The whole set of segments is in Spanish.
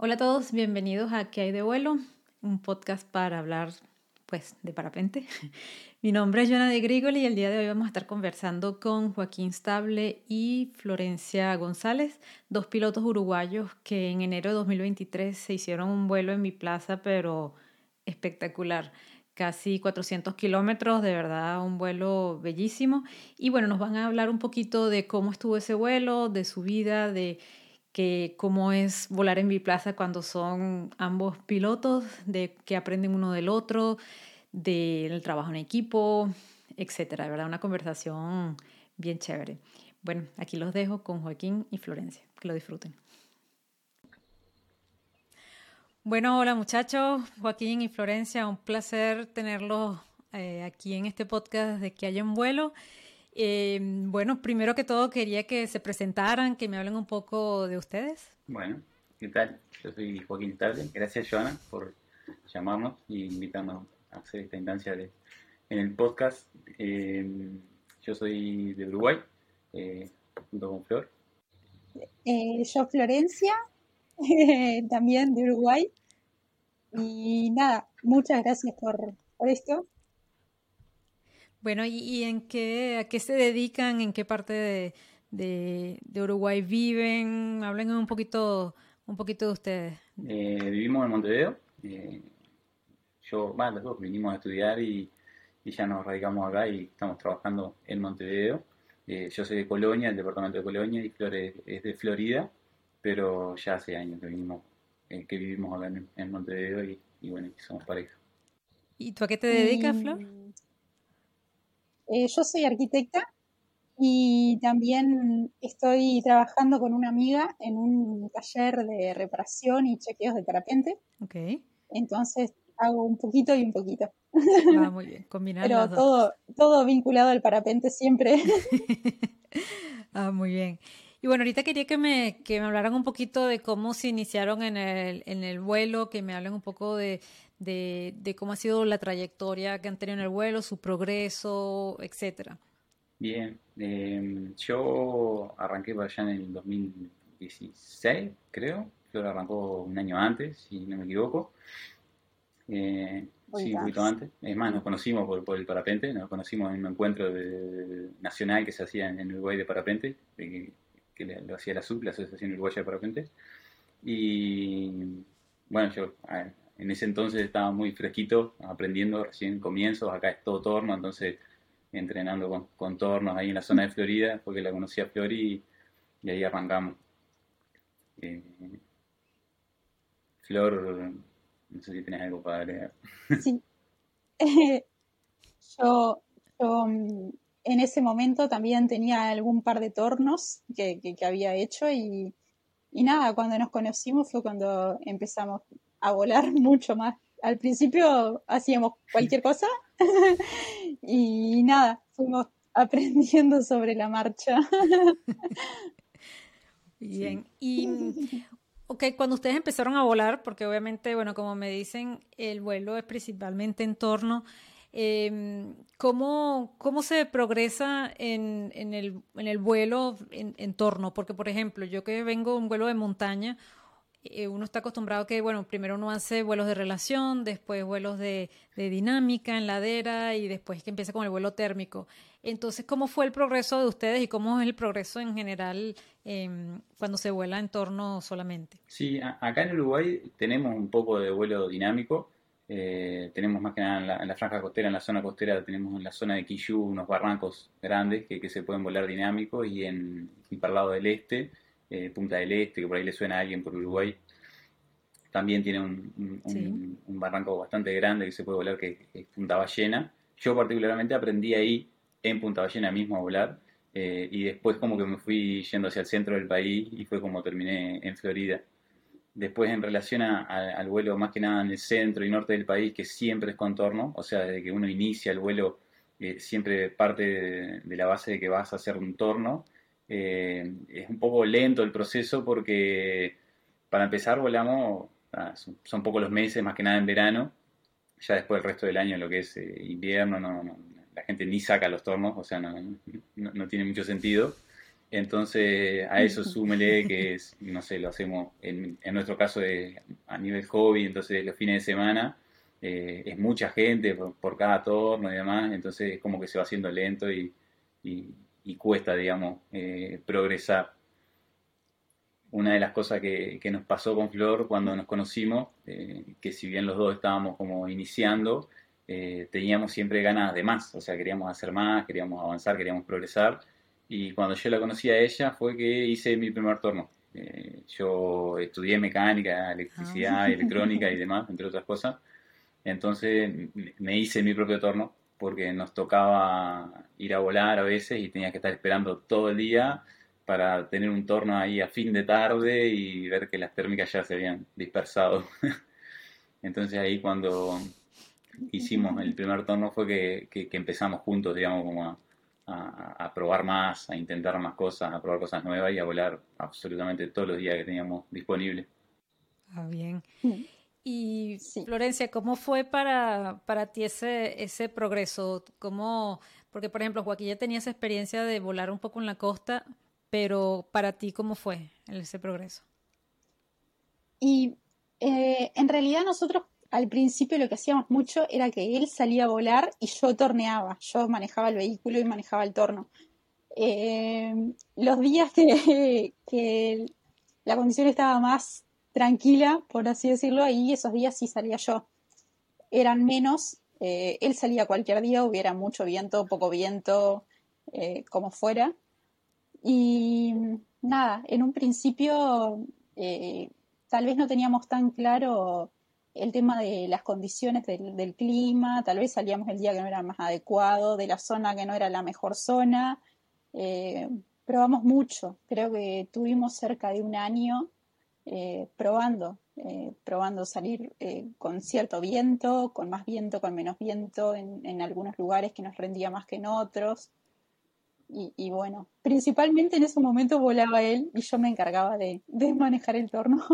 Hola a todos, bienvenidos a ¿Qué hay de vuelo? Un podcast para hablar pues de parapente. Mi nombre es Joana de Grigoli y el día de hoy vamos a estar conversando con Joaquín Stable y Florencia González, dos pilotos uruguayos que en enero de 2023 se hicieron un vuelo en mi plaza, pero espectacular. Casi 400 kilómetros, de verdad un vuelo bellísimo. Y bueno, nos van a hablar un poquito de cómo estuvo ese vuelo, de su vida, de que cómo es volar en biplaza cuando son ambos pilotos, de qué aprenden uno del otro, del trabajo en equipo, etcétera. De verdad, una conversación bien chévere. Bueno, aquí los dejo con Joaquín y Florencia. Que lo disfruten. Bueno, hola muchachos, Joaquín y Florencia, un placer tenerlos eh, aquí en este podcast de Que hay en vuelo. Eh, bueno, primero que todo quería que se presentaran, que me hablen un poco de ustedes. Bueno, ¿qué tal? Yo soy Joaquín Table. Gracias, Joana, por llamarnos y invitarnos a hacer esta instancia de, en el podcast. Eh, yo soy de Uruguay, eh, junto con Flor. Eh, yo, Florencia, también de Uruguay. Y nada, muchas gracias por, por esto. Bueno, ¿y, en qué, a qué se dedican? ¿En qué parte de, Uruguay viven? Hablen un poquito, un poquito de ustedes. Eh, vivimos en Montevideo. Eh, yo, bueno, los dos vinimos a estudiar y, ya nos radicamos acá y estamos trabajando en Montevideo. Eh, yo soy de Colonia, el departamento de Colonia, y Flor es, de Florida, pero ya hace años que, vinimos, que vivimos acá en, Montevideo y, y, bueno, somos pareja. ¿Y tú a qué te dedicas, Flor? Eh, yo soy arquitecta y también estoy trabajando con una amiga en un taller de reparación y chequeos de parapente. Ok. Entonces hago un poquito y un poquito. Ah, muy bien, combinar Pero todo, todo vinculado al parapente siempre. ah, muy bien. Y bueno, ahorita quería que me, que me hablaran un poquito de cómo se iniciaron en el, en el vuelo, que me hablen un poco de, de, cómo ha sido la trayectoria que han tenido en el vuelo, su progreso, etcétera. Bien, em, yo arranqué para allá en el 2016, creo. Flor arrancó un año antes, si no me equivoco. Eh, sí, un poquito antes. Es más, nos conocimos por, el parapente, nos conocimos en un encuentro nacional que se hacía en, Uruguay de parapente, que, lo hacía la SUP, la Asociación Uruguaya de Parapente. Y bueno, yo en ese entonces estaba muy fresquito, aprendiendo recién comienzos, acá es todo torno, entonces entrenando con, tornos ahí en la zona de Florida, porque la conocía Flori y, ahí arrancamos. Eh, Flor, no sé si tienes algo para agregar. Sí. yo, mm, en ese momento también tenía algún par de tornos que, había hecho y, y nada, cuando nos conocimos fue cuando empezamos a volar mucho más. Al principio hacíamos cualquier cosa y nada, fuimos aprendiendo sobre la marcha. Bien, y ok, cuando ustedes empezaron a volar, porque obviamente, bueno, como me dicen, el vuelo es principalmente en torno, em, ¿cómo, ¿cómo, se progresa en, en, el, en el, vuelo en, en, torno? Porque, por ejemplo, yo que vengo de un vuelo de montaña, eh, uno está acostumbrado que, bueno, primero uno hace vuelos de relación, después vuelos de, dinámica en ladera y después que empieza con el vuelo térmico. Entonces, ¿cómo fue el progreso de ustedes y cómo es el progreso en general em, cuando se vuela en torno solamente? Sí, acá en Uruguay tenemos un poco de vuelo dinámico. Eh, tenemos más que nada en la, franja costera, en la zona costera, tenemos en la zona de Quillú unos barrancos grandes que, se pueden volar dinámicos y en y para el lado del este eh, Punta del Este, que por ahí le suena a alguien por Uruguay, también tiene un, barranco bastante grande que se puede volar, que es Punta Ballena. Yo particularmente aprendí ahí, en Punta Ballena mismo, a volar, eh, y después como que me fui yendo hacia el centro del país y fue como terminé en Florida. Después en relación al vuelo más que nada en el centro y norte del país, que siempre es contorno, o sea, desde que uno inicia el vuelo, eh, siempre parte de, la base de que vas a hacer un torno, eh, es un poco lento el proceso porque para empezar volamos, ah, son, pocos los meses, más que nada en verano, ya después el resto del año lo que es eh, invierno, no, la gente ni saca los tornos, o sea, no, no, tiene mucho sentido. Entonces, a eso súmele que es, no sé, lo hacemos, en, en nuestro caso a nivel hobby, entonces los fines de semana eh, es mucha gente por, cada torno y demás, entonces es como que se va haciendo lento y, cuesta, digamos, eh, progresar. Una de las cosas que, nos pasó con Flor cuando nos conocimos, eh, que si bien los dos estábamos como iniciando, teníamos siempre ganas de más, o sea, queríamos hacer más, queríamos avanzar, queríamos progresar. Y cuando yo la conocí a ella fue que hice mi primer torno. yo estudié mecánica, electricidad, ah. electrónica y demás, entre otras cosas. Entonces me hice mi propio torno porque nos tocaba ir a volar a veces y tenía que estar esperando todo el día para tener un torno ahí a fin de tarde y ver que las térmicas ya se habían dispersado. Entonces ahí cuando hicimos el primer torno fue que, empezamos juntos, digamos, como a, probar más, a intentar más cosas, a probar cosas nuevas y a volar absolutamente todos los días que teníamos disponibles. Ah, bien. Y Florencia, ¿cómo fue para, para ti ese, ese progreso? ¿Cómo, porque, por ejemplo, Joaquín ya tenía esa experiencia de volar un poco en la costa, pero para ti, ¿cómo fue ese progreso? Y eh, en realidad nosotros al principio lo que hacíamos mucho era que él salía a volar y yo torneaba, yo manejaba el vehículo y manejaba el torno. Eh, los días que, la condición estaba más tranquila, por así decirlo, y esos días sí salía yo. Eran menos, eh, él salía cualquier día, hubiera mucho viento, poco viento, eh, como fuera. Y nada, en un principio tal vez no teníamos tan claro el tema de las condiciones del, clima, tal vez salíamos el día que no era más adecuado, de la zona que no era la mejor zona. probamos mucho, creo que tuvimos cerca de un año eh, probando, eh, probando salir eh, con cierto viento, con más viento, con menos viento, en, algunos lugares que nos rendía más que en otros. Y, bueno, principalmente en ese momento volaba él y yo me encargaba de, manejar el torno.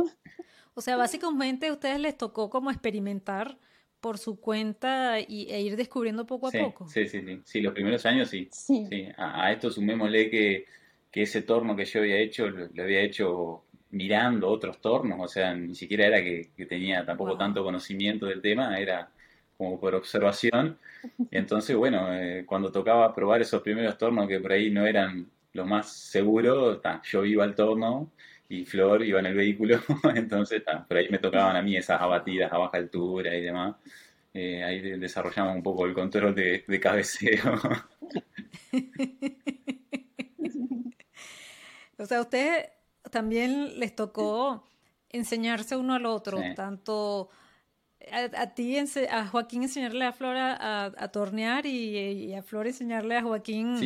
O sea, básicamente a ustedes les tocó como experimentar por su cuenta y, e ir descubriendo poco a poco. Sí, sí, sí. Sí, los primeros años sí. sí. A, esto sumémosle que, que, ese torno que yo había hecho, lo había hecho mirando otros tornos, o sea, ni siquiera era que, tenía tampoco tanto conocimiento del tema, era como por observación. Y entonces, bueno, eh, cuando tocaba probar esos primeros tornos que por ahí no eran los más seguros, yo iba al torno y Flor iba en el vehículo, entonces por ahí me tocaban a mí esas abatidas a baja altura y demás. Eh, ahí desarrollamos un poco el control de, de cabeceo. o sea, usted también les tocó enseñarse uno al otro, tanto a, ti, a Joaquín enseñarle a Flor a, tornear y, a Flor enseñarle a Joaquín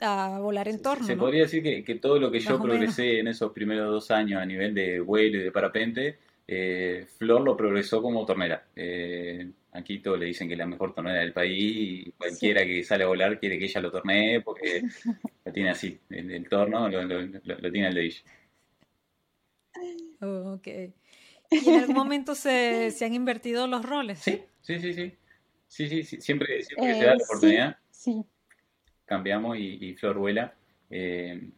a volar en torno. Se, podría decir que, todo lo que yo progresé en esos primeros dos años a nivel de vuelo y de parapente, eh, Flor lo progresó como tornera. Eh, aquí todos le dicen que es la mejor tornera del país y cualquiera que sale a volar quiere que ella lo tornee porque lo tiene así, el, torno lo, lo, tiene el de ella. Oh, ok. ¿Y en algún momento se, han invertido los roles? Sí, sí, sí, sí. Sí, sí, siempre, siempre se da la eh, oportunidad. Sí, Cambiamos y, Flor vuela. Eh,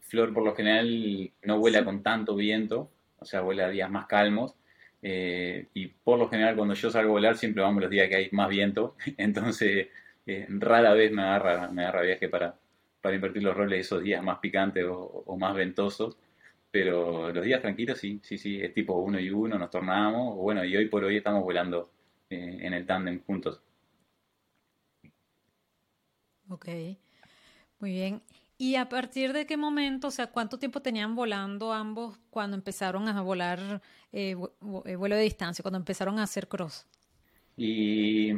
Flor por lo general no vuela con tanto viento, o sea, vuela días más calmos. Eh, y por lo general cuando yo salgo a volar siempre vamos los días que hay más viento. Entonces rara vez me agarra, me agarra viaje para, para invertir los roles esos días más picantes o más ventosos. Pero los días tranquilos sí, sí, sí, es tipo uno y uno, nos tornamos. Bueno, y hoy por hoy estamos volando eh, en el tándem juntos. Ok, muy bien. ¿Y a partir de qué momento, o sea, cuánto tiempo tenían volando ambos cuando empezaron a volar eh, eh, vuelo de distancia, cuando empezaron a hacer cross? Y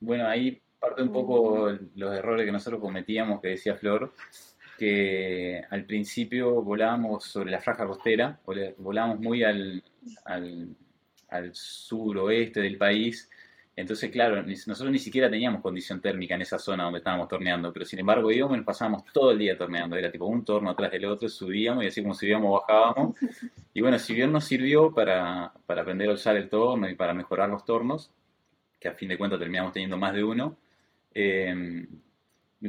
bueno, ahí parte un poco los errores que nosotros cometíamos, que decía Flor, que al principio volábamos sobre la franja costera, volábamos muy al, al, al suroeste del país, entonces, claro, nosotros ni siquiera teníamos condición térmica en esa zona donde estábamos torneando, pero sin embargo íbamos y nos pasábamos todo el día torneando. Era tipo un torno atrás del otro, subíamos y así como subíamos bajábamos. Y bueno, si bien nos sirvió para, para aprender a usar el torno y para mejorar los tornos, que a fin de cuentas terminamos teniendo más de uno, eh,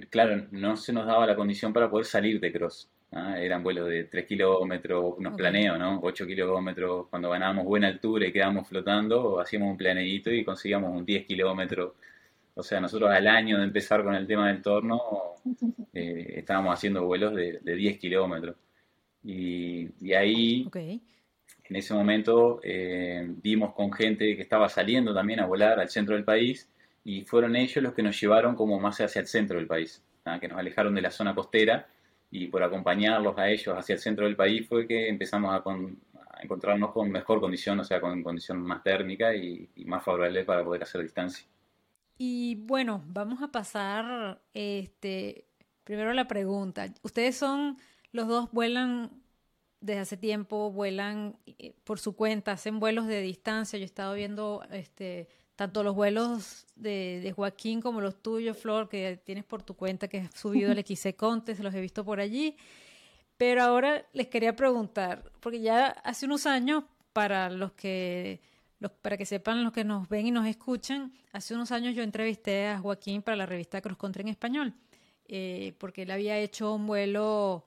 claro, no se nos daba la condición para poder salir de cross. ¿ah? Eran vuelos de 3 kilómetros, unos planeos, ¿no? 8 kilómetros, cuando ganábamos buena altura y quedábamos flotando, hacíamos un planeito y conseguíamos un 10 kilómetros. O sea, nosotros al año de empezar con el tema del torno, eh, estábamos haciendo vuelos de, 10 kilómetros. Y, ahí, en ese momento, eh, vimos con gente que estaba saliendo también a volar al centro del país y fueron ellos los que nos llevaron como más hacia el centro del país, que nos alejaron de la zona costera y por acompañarlos a ellos hacia el centro del país fue que empezamos a, encontrarnos con mejor condición, o sea, con condición más térmica y, más favorable para poder hacer distancia. Y bueno, vamos a pasar este, primero la pregunta. Ustedes son, los dos vuelan desde hace tiempo, vuelan eh, por su cuenta, hacen vuelos de distancia. Yo he estado viendo este, tanto los vuelos de, Joaquín como los tuyos, Flor, que tienes por tu cuenta, que has subido el XC se los he visto por allí. Pero ahora les quería preguntar, porque ya hace unos años, para los que, los, para que sepan los que nos ven y nos escuchan, hace unos años yo entrevisté a Joaquín para la revista Cross Country en español, eh, porque él había hecho un vuelo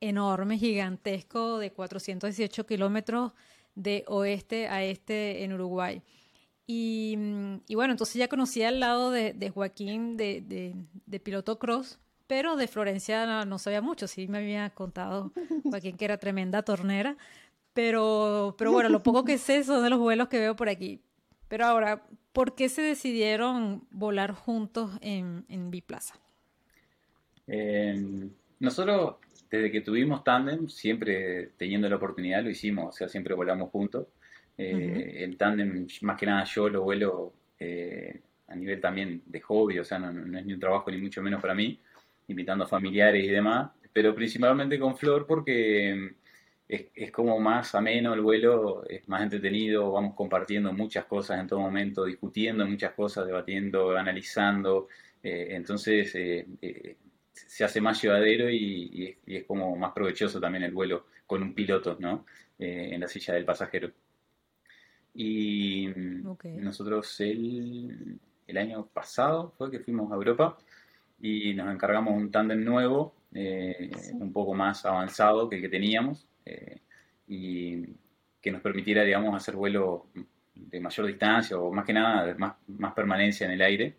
enorme, gigantesco, de 418 kilómetros de oeste a este en Uruguay. Mm, y, bueno, entonces ya conocía al lado de, Joaquín de, piloto cross, pero de Florencia no, sabía mucho, sí me había contado Joaquín que era tremenda tornera, pero, pero bueno, lo poco que sé son de los vuelos que veo por aquí. Pero ahora, ¿por qué se decidieron volar juntos en, en Biplaza? Eh, nosotros, desde que tuvimos tándem, siempre teniendo la oportunidad, lo hicimos, o sea, siempre volamos juntos. Eh, el tándem, más que nada yo lo vuelo eh, a nivel también de hobby, o sea, no, es ni un trabajo ni mucho menos para mí, invitando a familiares y demás, pero principalmente con Flor porque mm, es, como más ameno el vuelo, es más entretenido, vamos compartiendo muchas cosas en todo momento, discutiendo muchas cosas, debatiendo, analizando, eh, entonces se hace más llevadero y, es como más provechoso también el vuelo con un piloto, ¿no? en la silla del pasajero. Y nosotros el, el, año pasado fue que fuimos a Europa y nos encargamos un tándem nuevo, eh, un poco más avanzado que el que teníamos, eh, y que nos permitiera, digamos, hacer vuelo de mayor distancia o más que nada más, más permanencia en el aire.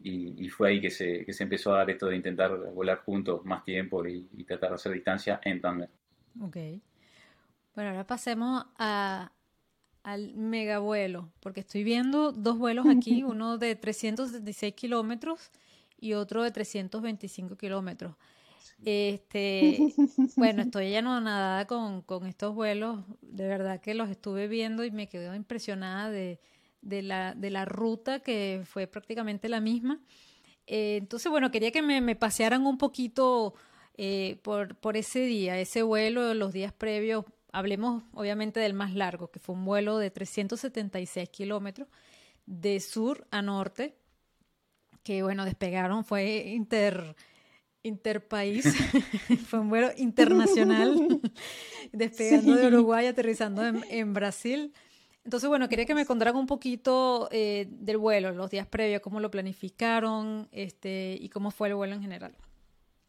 Y, fue ahí que se, que se, empezó a dar esto de intentar volar juntos más tiempo y, y tratar de hacer distancia en tándem. Ok. Bueno, ahora pasemos a, al megavuelo, porque estoy viendo dos vuelos aquí, uno de 376 kilómetros y otro de 325 kilómetros. Este, bueno, estoy ya no nadada con, con, estos vuelos, de verdad que los estuve viendo y me quedé impresionada de, de, la, de la ruta que fue prácticamente la misma. Eh, entonces, bueno, quería que me, me pasearan un poquito eh, por, por ese día, ese vuelo, los días previos, hablemos obviamente del más largo, que fue un vuelo de 376 kilómetros de sur a norte, que bueno, despegaron, fue inter, interpaís, fue un vuelo internacional, despegando de Uruguay, aterrizando en, Brasil. Entonces, bueno, quería que me contaran un poquito eh, del vuelo, los días previos, cómo lo planificaron este, y cómo fue el vuelo en general.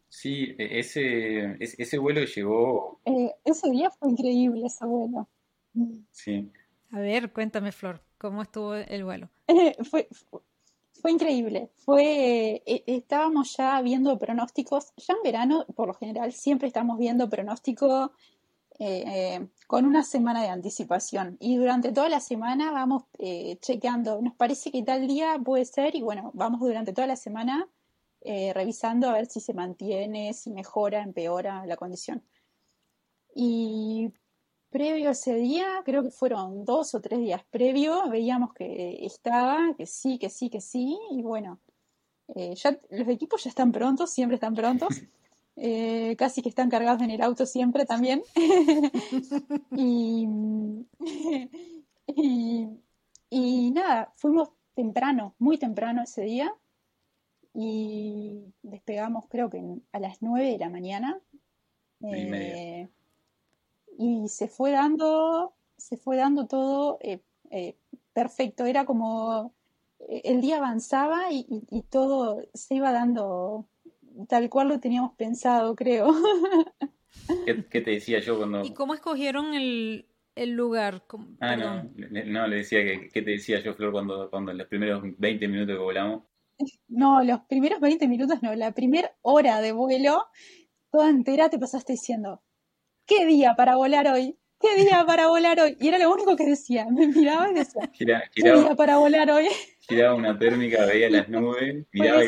Sí, e, ese, ese vuelo llegó. Eh, ese día fue increíble, ese vuelo. Sí. A ver, cuéntame, Flor, ¿cómo estuvo el vuelo? Eh, fue, fue increíble. Fue, eh, estábamos ya viendo pronósticos. Ya en verano, por lo general, siempre estamos viendo pronóstico con una semana de anticipación. Y durante toda la semana vamos chequeando. Nos parece que tal día puede ser, y bueno, vamos durante toda la semana eh, revisando a ver si se mantiene, si mejora, empeora la condición. Y previo a ese día, creo que fueron dos o tres días previo, veíamos que estaba, que sí, que sí, que sí, y bueno, eh, ya los equipos ya están prontos, siempre están prontos. Eh, casi que están cargados en el auto siempre también. y, y, nada, fuimos temprano, muy temprano ese día, y despegamos creo que a las 9 de la mañana. Eh, y se fue dando, se fue dando todo eh, eh, perfecto, era como el día avanzaba y, todo se iba dando tal cual lo teníamos pensado, creo. ¿Qué, te decía yo cuando...? ¿Y cómo escogieron el, lugar? Ah, no, no, le decía que qué te decía yo, Flor, cuando, cuando en los primeros 20 minutos que volamos. No, los primeros 20 minutos no, la primera hora de vuelo, toda entera te pasaste diciendo, ¿qué día para volar hoy? ¿Qué día para volar hoy? Y era lo único que decía. Me miraba y decía, ¿qué día para volar hoy? Giraba una térmica, veía las nubes, miraba,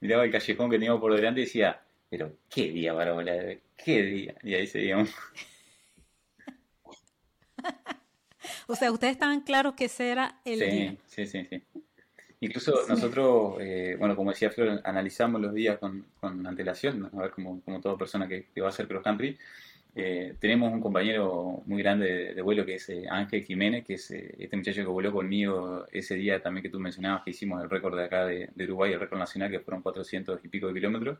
miraba el callejón que teníamos por delante y decía, pero ¿qué día para volar? ¿Qué día? Y ahí seguíamos. o sea, ustedes estaban claros que ese era el día. Sí, sí, sí. Incluso nosotros, eh, bueno, como decía Flor, analizamos los días con, antelación, a ver, como, como toda persona que, va a hacer cross country. Eh, tenemos un compañero muy grande de, vuelo que es eh, Ángel Jiménez, que es este muchacho que voló conmigo ese día también que tú mencionabas, que hicimos el récord de acá de, de Uruguay, el récord nacional, que fueron 400 y pico de kilómetros.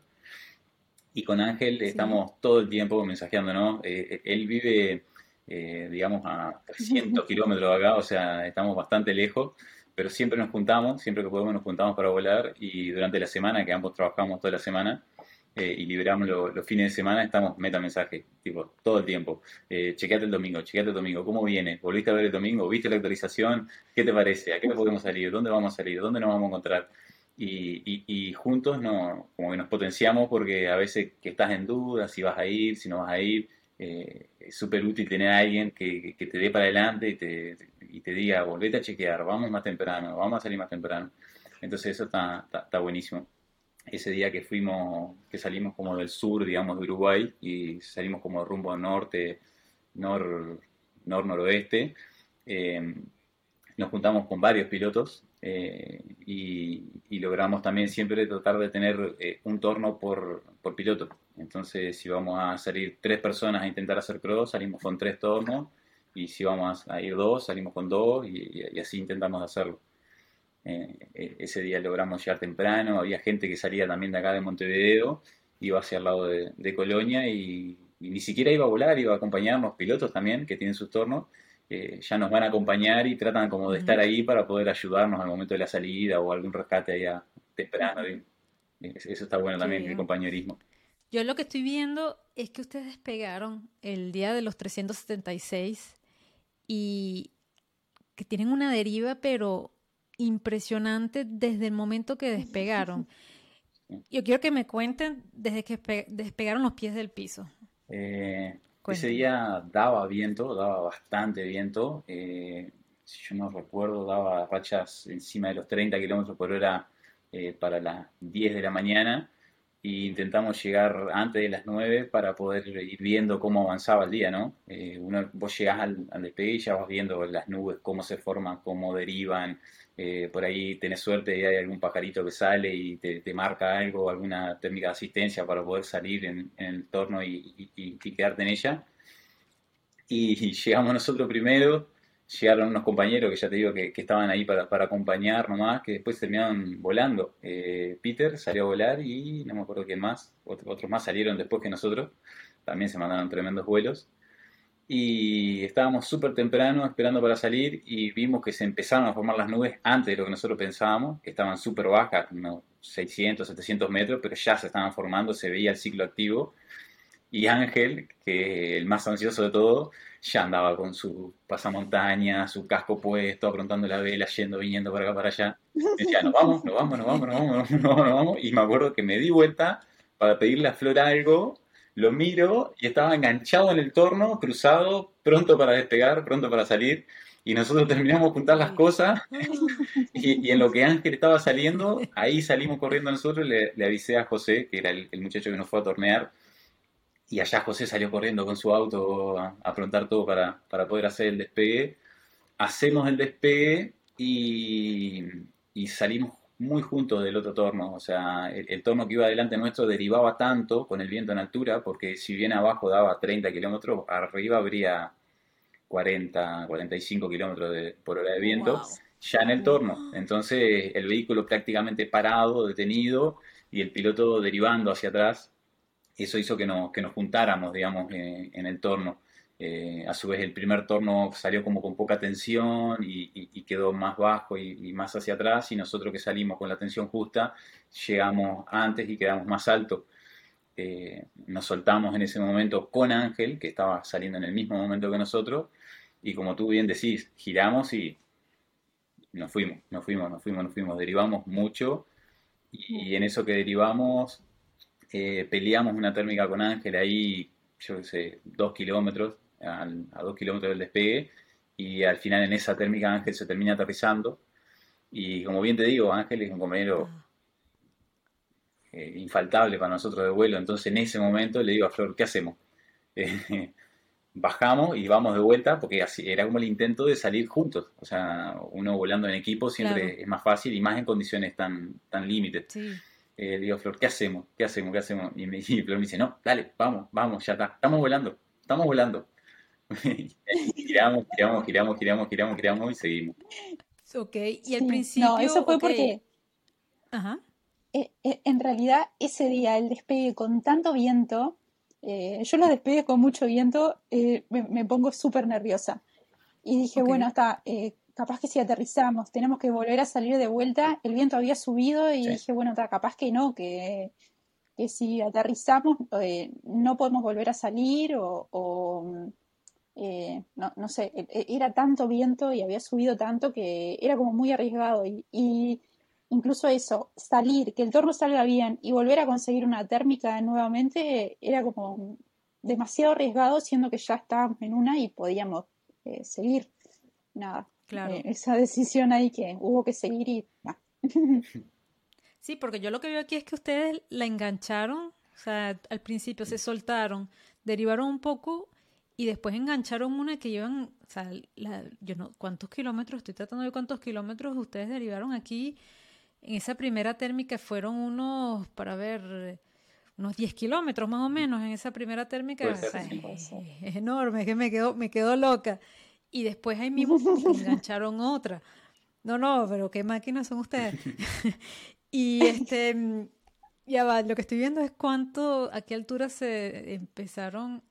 Y con Ángel estamos todo el tiempo mensajeando, ¿no? Eh, él vive, digamos, a 300 kilómetros de acá, o sea, estamos bastante lejos, pero siempre nos juntamos, siempre que podemos nos juntamos para volar y durante la semana, que ambos trabajamos toda la semana, y liberamos los fines de semana, estamos meta mensaje, tipo, todo el tiempo. Eh, chequeate el domingo, chequeate el domingo, ¿cómo viene? ¿Volviste a ver el domingo? ¿Viste la actualización? ¿Qué te parece? ¿A qué podemos salir? ¿Dónde vamos a salir? ¿Dónde nos vamos a encontrar? y, juntos no, como que nos potenciamos porque a veces que estás en duda si vas a ir, si no vas a ir, eh, es súper útil tener a alguien que, te dé para adelante y te, y te diga, volvete a chequear, vamos más temprano, vamos a salir más temprano. Entonces eso está, está, buenísimo. Ese día que fuimos, que salimos como del sur, digamos, de Uruguay, y salimos como rumbo al norte, nor, nor noroeste, eh, nos juntamos con varios pilotos eh, y, logramos también siempre tratar de tener eh, un torno por, piloto. Entonces, si vamos a salir tres personas a intentar hacer cross, salimos con tres tornos, y si vamos a ir dos, salimos con dos, y, así intentamos hacerlo. Eh, e, ese día logramos llegar temprano, había gente que salía también de acá de Montevideo, iba hacia el lado de, Colonia y, y, ni siquiera iba a volar, iba a acompañarnos pilotos también que tienen sus tornos ya nos van a acompañar y tratan como de estar ahí para poder ayudarnos al momento de la salida o algún rescate allá temprano. Eso está bueno también, el compañerismo. Yo lo que estoy viendo es que ustedes despegaron el día de los 376 y que tienen una deriva, pero impresionante desde el momento que despegaron. Yo quiero que me cuenten desde que despegaron los pies del piso. Eh, ese día daba viento, daba bastante viento. Eh, si yo no recuerdo, daba rachas encima de los 30 kilómetros por hora eh, para las 10 de la mañana. E intentamos llegar antes de las 9 para poder ir viendo cómo avanzaba el día, ¿no? Eh, uno, vos llegás al, al, despegue y ya vas viendo las nubes, cómo se forman, cómo derivan, eh, por ahí tenés suerte y hay algún pajarito que sale y te, marca algo, alguna técnica de asistencia para poder salir en, el torno y, quedarte en ella. Y, llegamos nosotros primero, llegaron unos compañeros que ya te digo que, estaban ahí para, acompañar nomás, que después terminaron volando. Eh, Peter salió a volar y no me acuerdo quién más, otros más salieron después que nosotros, también se mandaron tremendos vuelos y estábamos súper temprano esperando para salir y vimos que se empezaron a formar las nubes antes de lo que nosotros pensábamos, estaban súper bajas, unos 600, 700 metros, pero ya se estaban formando, se veía el ciclo activo. Y Ángel, que el más ansioso de todo, ya andaba con su pasamontaña, su casco puesto, aprontando la vela, yendo, viniendo para acá, para allá. decía, nos vamos, nos vamos, nos vamos, nos vamos, nos vamos, nos vamos. Y me acuerdo que me di vuelta para pedirle a Flor algo lo miro y estaba enganchado en el torno, cruzado, pronto para despegar, pronto para salir. Y nosotros terminamos de juntar las cosas y, en lo que Ángel estaba saliendo, ahí salimos corriendo nosotros, le, le avisé a José, que era el, muchacho que nos fue a tornear, y allá José salió corriendo con su auto a, aprontar todo para, para, poder hacer el despegue. Hacemos el despegue y, y salimos muy junto del otro torno, o sea, el, torno que iba delante nuestro derivaba tanto con el viento en altura, porque si bien abajo daba 30 kilómetros, arriba habría 40, 45 kilómetros por hora de viento, ya en el torno. Entonces el vehículo prácticamente parado, detenido, y el piloto derivando hacia atrás, eso hizo que nos, que nos juntáramos, digamos, eh, en el torno. Eh, a su vez el primer torno salió como con poca tensión y, quedó más bajo y, más hacia atrás y nosotros que salimos con la tensión justa llegamos antes y quedamos más alto. eh, nos soltamos en ese momento con Ángel, que estaba saliendo en el mismo momento que nosotros, y como tú bien decís, giramos y nos fuimos, nos fuimos, nos fuimos, nos fuimos, derivamos mucho, y, en eso que derivamos, eh, peleamos una térmica con Ángel ahí, yo qué sé, dos kilómetros, a, dos kilómetros del despegue, y al final en esa térmica Ángel se termina aterrizando, y como bien te digo, Ángel es un compañero ah. eh, infaltable para nosotros de vuelo. Entonces en ese momento le digo a Flor, ¿qué hacemos? Eh, bajamos y vamos de vuelta porque así era como el intento de salir juntos. O sea, uno volando en equipo siempre es más fácil y más en condiciones tan, tan límites. Eh, digo Flor, ¿qué hacemos? ¿Qué hacemos? ¿Qué hacemos? Y, me, y Flor me dice, no, dale, vamos, vamos, ya está. Estamos volando, estamos volando. giramos, giramos, giramos, giramos, giramos, giramos y seguimos. Ok, y al principio... No, eso fue porque... Ajá. Eh, eh, en realidad, ese día, el despegue con tanto viento, eh, yo lo despegue con mucho viento, me, pongo súper nerviosa. Y dije, bueno, está, capaz que si aterrizamos, tenemos que volver a salir de vuelta, el viento había subido y dije, bueno, capaz que no, que, que si aterrizamos no podemos volver a salir o eh, no, no, sé, e, e, era tanto viento y había subido tanto que era como muy arriesgado y, incluso eso, salir, que el torno salga bien y volver a conseguir una térmica nuevamente era como demasiado arriesgado siendo que ya estábamos en una y podíamos eh, seguir. Nada, claro. Eh, esa decisión ahí que hubo que seguir y... Sí, porque yo lo que veo aquí es que ustedes la engancharon, o sea, al principio se soltaron, derivaron un poco y después engancharon una que llevan, o sea, yo no, ¿cuántos kilómetros? Estoy tratando de ver cuántos kilómetros ustedes derivaron aquí. En esa primera térmica fueron unos, para ver, unos 10 kilómetros más o menos en esa primera térmica. es, enorme, que me quedo, me quedo loca. Y después ahí mismo engancharon otra. No, no, pero qué máquinas son ustedes. y este, ya va, lo que estoy viendo es cuánto, a qué altura se empezaron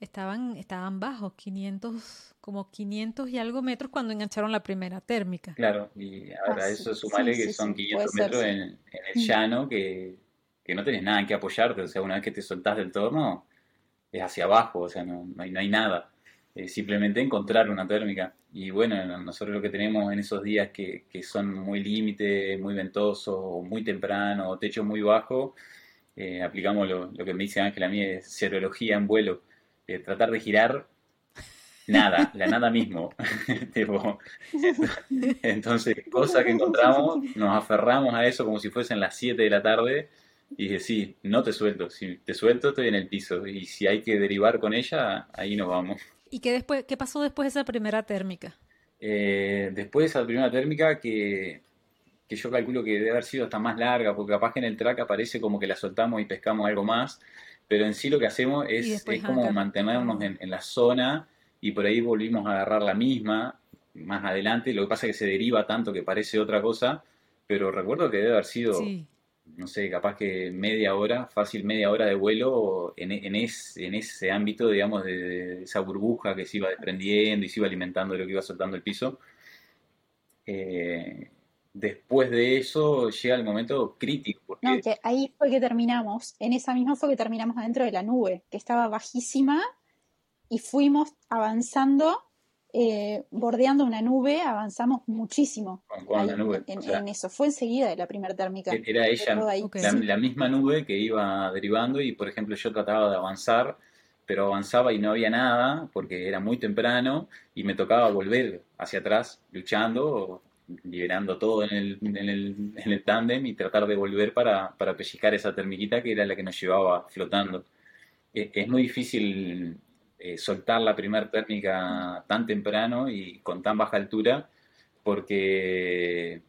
estaban, estaban bajos, 500, como 500 y algo metros cuando engancharon la primera térmica. Claro, y ahora ah, eso sumale que son 500 metros en, el llano que, no tenés nada en que apoyarte, o sea, una vez que te soltás del torno es hacia abajo, o sea, no, hay, no hay, nada. Es simplemente encontrar una térmica. Y bueno, nosotros lo que tenemos en esos días que, que son muy límite, muy ventosos, muy temprano, o techo muy bajo, eh, aplicamos lo, lo, que me dice Ángel a mí es serología en vuelo tratar de girar nada, la nada mismo. entonces, cosa que encontramos, nos aferramos a eso como si fuesen las 7 de la tarde y dije, sí, no te suelto, si te suelto estoy en el piso y si hay que derivar con ella, ahí nos vamos. ¿Y qué, después, qué pasó después de esa primera térmica? Eh, después de esa primera térmica que, que yo calculo que debe haber sido hasta más larga, porque capaz que en el track aparece como que la soltamos y pescamos algo más, pero en sí lo que hacemos es, como mantenernos en, la zona y por ahí volvimos a agarrar la misma más adelante. Lo que pasa es que se deriva tanto que parece otra cosa, pero recuerdo que debe haber sido, no sé, capaz que media hora, fácil media hora de vuelo en, en, en ese ámbito, digamos, de, esa burbuja que se iba desprendiendo y se iba alimentando de lo que iba soltando el piso. Eh, después de eso llega el momento crítico. Porque... No, que ahí fue que terminamos, en esa misma fue que terminamos adentro de la nube, que estaba bajísima y fuimos avanzando, eh, bordeando una nube, avanzamos muchísimo. Con, la nube. En, eso, fue enseguida de la primera térmica. E-, era ella, la, misma nube que iba derivando y, por ejemplo, yo trataba de avanzar pero avanzaba y no había nada porque era muy temprano y me tocaba volver hacia atrás luchando liberando todo en el, en el, en el tándem y tratar de volver para, para pellizcar esa termiquita que era la que nos llevaba flotando. E, es muy difícil eh, soltar la primera térmica tan temprano y con tan baja altura porque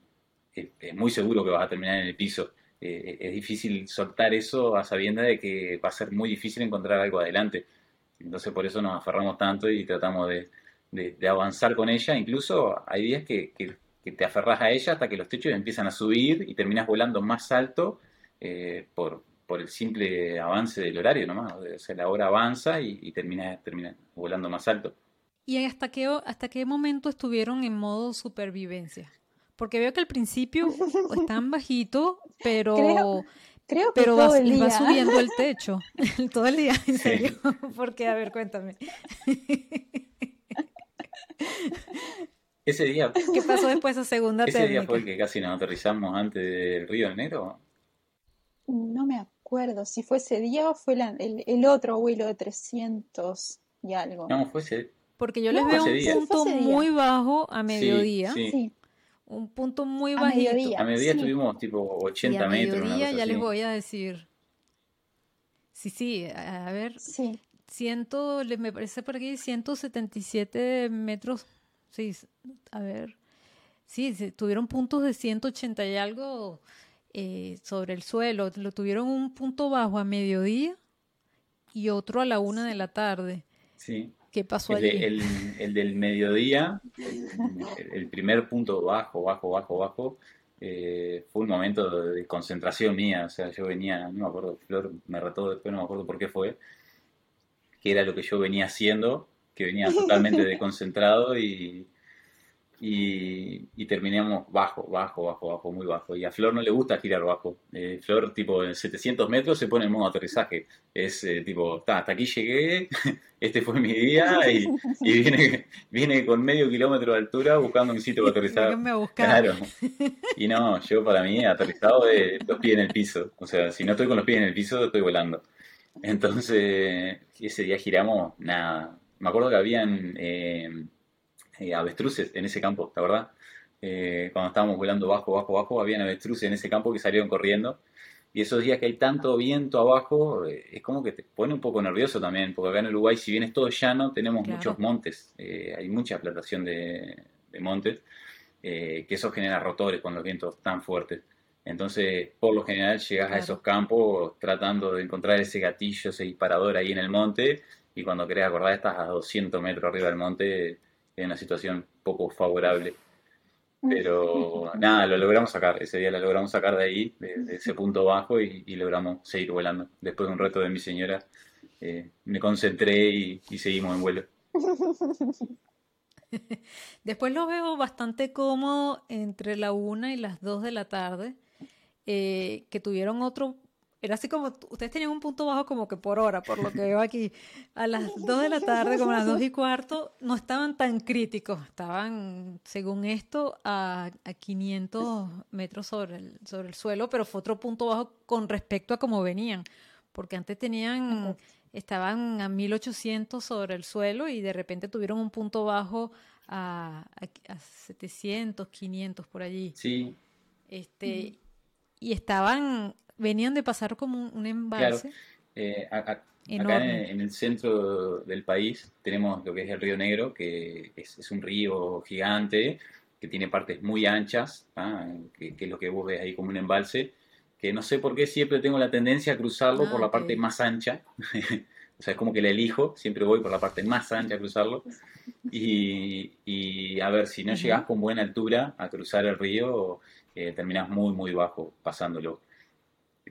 es, muy seguro que vas a terminar en el piso. Eh, es difícil soltar eso a sabienda de que va a ser muy difícil encontrar algo adelante. Entonces por eso nos aferramos tanto y tratamos de, de, avanzar con ella. Incluso hay días que, que te aferras a ella hasta que los techos empiezan a subir y terminas volando más alto eh, por, por, el simple avance del horario nomás. O sea, la hora avanza y, terminas, volando más alto. ¿Y hasta qué, hasta qué momento estuvieron en modo supervivencia? Porque veo que al principio están bajito, pero, Creo que Pero todo va, el les va día. subiendo el techo todo el día, en Sí. serio. Porque, a ver, cuéntame. Ese día, ¿Qué pasó después de esa segunda ese día fue el que casi nos aterrizamos antes del Río de Negro. No me acuerdo si fue ese día o fue la- el, el otro vuelo de 300 y algo. No, fue ese. Porque yo les No, veo un día. punto muy bajo a mediodía. sí. Sí, Un punto muy A bajito. mediodía. A mediodía Sí. estuvimos tipo Y 80 a metros, una mediodía ya les voy a decir. Sí, sí, a a ver, sí. ciento, le- me parece por aquí 177 metros. Sí, a ver. Sí, se- tuvieron puntos de 180 y algo eh, sobre el suelo. Lo tuvieron un punto bajo a mediodía y otro a la una de la tarde. Sí. ¿Qué pasó El, allí? el, el del mediodía, el, el primer punto bajo, bajo, bajo, bajo, eh, fue un momento de concentración mía. O sea, yo venía, no me acuerdo, Flor me retó después, no me acuerdo por qué fue, que era lo que yo venía haciendo, que venía totalmente desconcentrado y, y, y terminamos bajo, bajo, bajo, bajo, muy bajo. Y a Flor no le gusta girar bajo. Eh, Flor, tipo, en 700 metros se pone en modo aterrizaje. Es eh, tipo, "Ta, hasta aquí llegué, este fue mi día y, y viene, viene con medio kilómetro de altura buscando un sitio para aterrizar. Claro. Y no, yo para mí aterrizado es los pies en el piso. O sea, si no estoy con los pies en el piso, estoy volando. Entonces, ese día giramos, nada. Me acuerdo que habían eh, eh, avestruces en ese campo, ¿la verdad? Eh, cuando estábamos volando bajo, bajo, bajo, habían avestruces en ese campo que salieron corriendo. Y esos días que hay tanto viento abajo, eh, es como que te pone un poco nervioso también, porque acá en Uruguay, si bien es todo llano, tenemos Claro. muchos montes, eh, hay mucha plantación de, de montes, eh, que eso genera rotores con los vientos tan fuertes. Entonces, por lo general, llegas a Claro. esos campos tratando de encontrar ese gatillo, ese disparador ahí en el monte, y cuando querés acordar, estás a 200 metros arriba del monte, en una situación poco favorable. Pero nada, lo logramos sacar. Ese día lo logramos sacar de ahí, de, de ese punto bajo, y, y logramos seguir volando. Después de un reto de mi señora, eh, me concentré y, y seguimos en vuelo. Después lo veo bastante cómodo entre la una y las dos de la tarde, eh, que tuvieron otro, era así como, ustedes tenían un punto bajo como que por hora, por lo que veo aquí, a las dos de la tarde, como a las dos y cuarto, no estaban tan críticos, estaban, según esto, a, a 500 metros sobre el, sobre el suelo, pero fue otro punto bajo con respecto a cómo venían, porque antes tenían, estaban a 1800 sobre el suelo y de repente tuvieron un punto bajo a, a, a 700, 500 por allí. Sí, Este, y estaban, venían de pasar como un, un embalse eh, a- a- acá en, el centro del país tenemos lo que es el Río Negro, que es, es un río gigante, que tiene partes muy anchas, ¿ah? que, que es lo que vos ves ahí como un embalse, que no sé por qué siempre tengo la tendencia a cruzarlo Ah, por la parte más ancha. O sea, es como que la elijo, siempre voy por la parte más ancha a cruzarlo. Y, y a ver, si no Ujú. llegás con buena altura a cruzar el río, eh, terminás muy, muy bajo pasándolo.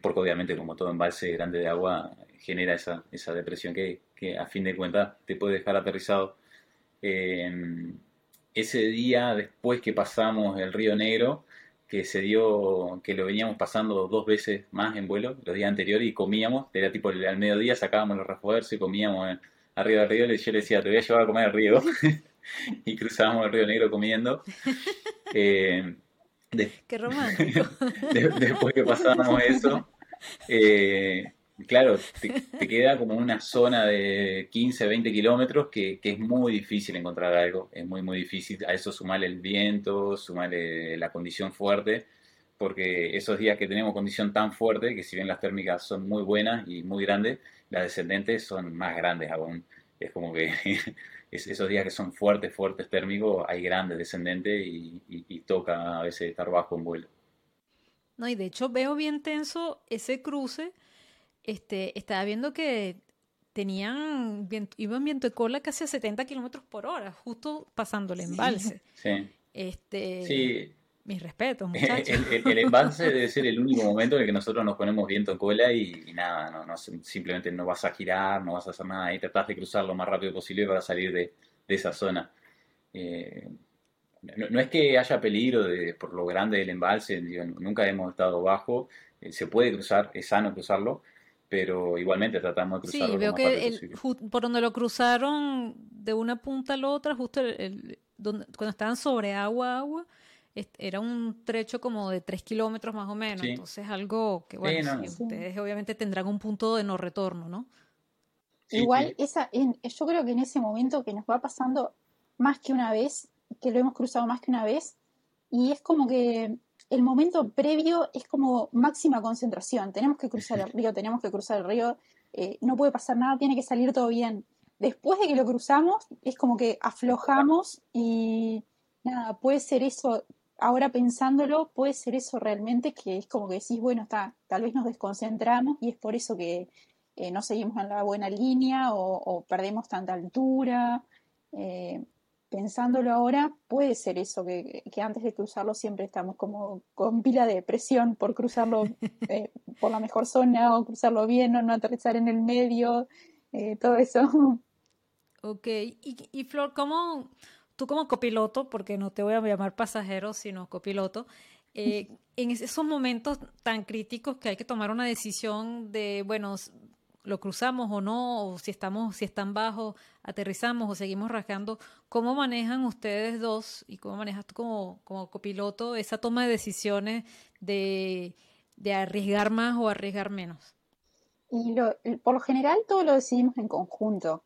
Porque obviamente, como todo embalse grande de agua, genera esa, esa depresión que, que a fin de cuentas te puede dejar aterrizado. Eh, ese día, después que pasamos el Río Negro, que se dio, que lo veníamos pasando dos veces más en vuelo, los días anteriores, y comíamos, era tipo al mediodía, sacábamos los refuerzos y comíamos en- arriba del río, y yo le decía, te voy a llevar a comer al río, y cruzábamos el Río Negro comiendo. Eh, de- Qué romántico. de- después que pasábamos eso, eh, claro, te, queda como una zona de 15, 20 kilómetros que, es muy difícil encontrar algo, es muy, muy difícil. A eso sumarle el viento, sumarle la condición fuerte, porque esos días que tenemos condición tan fuerte, que si bien las térmicas son muy buenas y muy grandes, las descendentes son más grandes aún. Es como que es- esos días que son fuertes, fuertes térmicos, hay grandes descendentes y, y- y toca a veces estar bajo en vuelo. No, y de hecho veo bien tenso ese cruce. Este, estaba viendo que tenían, viento- iban viento de cola casi a 70 kilómetros por hora, justo pasando el embalse. Sí, Este, sí. mis respetos, muchachos. El, el- el embalse debe ser el único momento en el que nosotros nos ponemos viento en cola y, y nada, no, no, simplemente no vas a girar, no vas a hacer nada y tratás de cruzar lo más rápido posible para salir de, de esa zona. Eh, no, no es que haya peligro de, por lo grande del embalse, digo, nunca hemos estado bajo, eh, se puede cruzar, es sano cruzarlo, pero igualmente tratamos de cruzarlo. Sí, veo que el, por donde lo cruzaron de una punta a la otra, justo el, donde, cuando estaban sobre agua, agua, era un trecho como de tres kilómetros más o menos, entonces algo que, bueno, ustedes obviamente tendrán un punto de no retorno, ¿no? Igual, esa, yo creo que en ese momento que nos va pasando más que una vez, que lo hemos cruzado más que una vez, y es como que el momento previo es como máxima concentración. Tenemos que cruzar el río, tenemos que cruzar el río, eh, no puede pasar nada, tiene que salir todo bien. Después de que lo cruzamos, es como que aflojamos y nada, puede ser eso, ahora pensándolo, puede ser eso realmente que es como que decís, bueno, está, tal vez nos desconcentramos y es por eso que eh, no seguimos en la buena línea o, perdemos tanta altura. Eh, pensándolo ahora, puede ser eso, que, antes de cruzarlo siempre estamos como con pila de presión por cruzarlo eh, por la mejor zona o cruzarlo bien o no aterrizar en el medio, todo eso. Ok, y, Flor, ¿cómo tú como copiloto, porque no te voy a llamar pasajero, sino copiloto, en esos momentos tan críticos que hay que tomar una decisión de, bueno, lo cruzamos o no, o si estamos, si están bajos, aterrizamos o seguimos rasgando. ¿Cómo manejan ustedes dos y cómo manejas tú como, como copiloto esa toma de decisiones de, arriesgar más o arriesgar menos? Y por lo general todo lo decidimos en conjunto.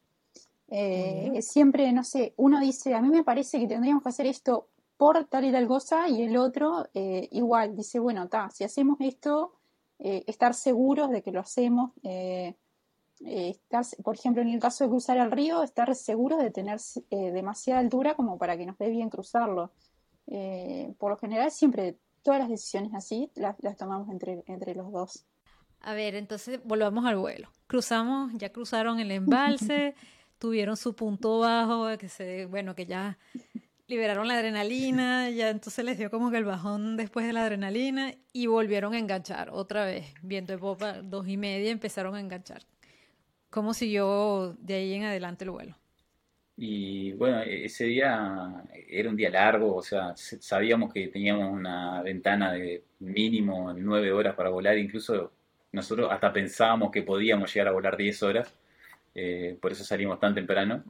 Eh, siempre, no sé, uno dice, a mí me parece que tendríamos que hacer esto por tal y tal cosa, y el otro eh, igual dice, bueno, ta, si hacemos esto, eh, estar seguros de que lo hacemos, eh, estar, por ejemplo, en el caso de cruzar el río, estar seguros de tener eh, demasiada altura como para que nos dé bien cruzarlo. Eh, por lo general, siempre todas las decisiones así las, tomamos entre, entre los dos. A ver, entonces volvamos al vuelo. Cruzamos, ya cruzaron el embalse, tuvieron su punto bajo, que se, bueno, que ya liberaron la adrenalina, ya entonces les dio como que el bajón después de la adrenalina y volvieron a enganchar otra vez. Viento de popa, dos y media, empezaron a enganchar. ¿Cómo siguió de ahí en adelante el vuelo? Y bueno, e-, ese día era un día largo, o sea, sabíamos que teníamos una ventana de mínimo nueve horas para volar, incluso nosotros hasta pensábamos que podíamos llegar a volar diez horas, eh, por eso salimos tan temprano.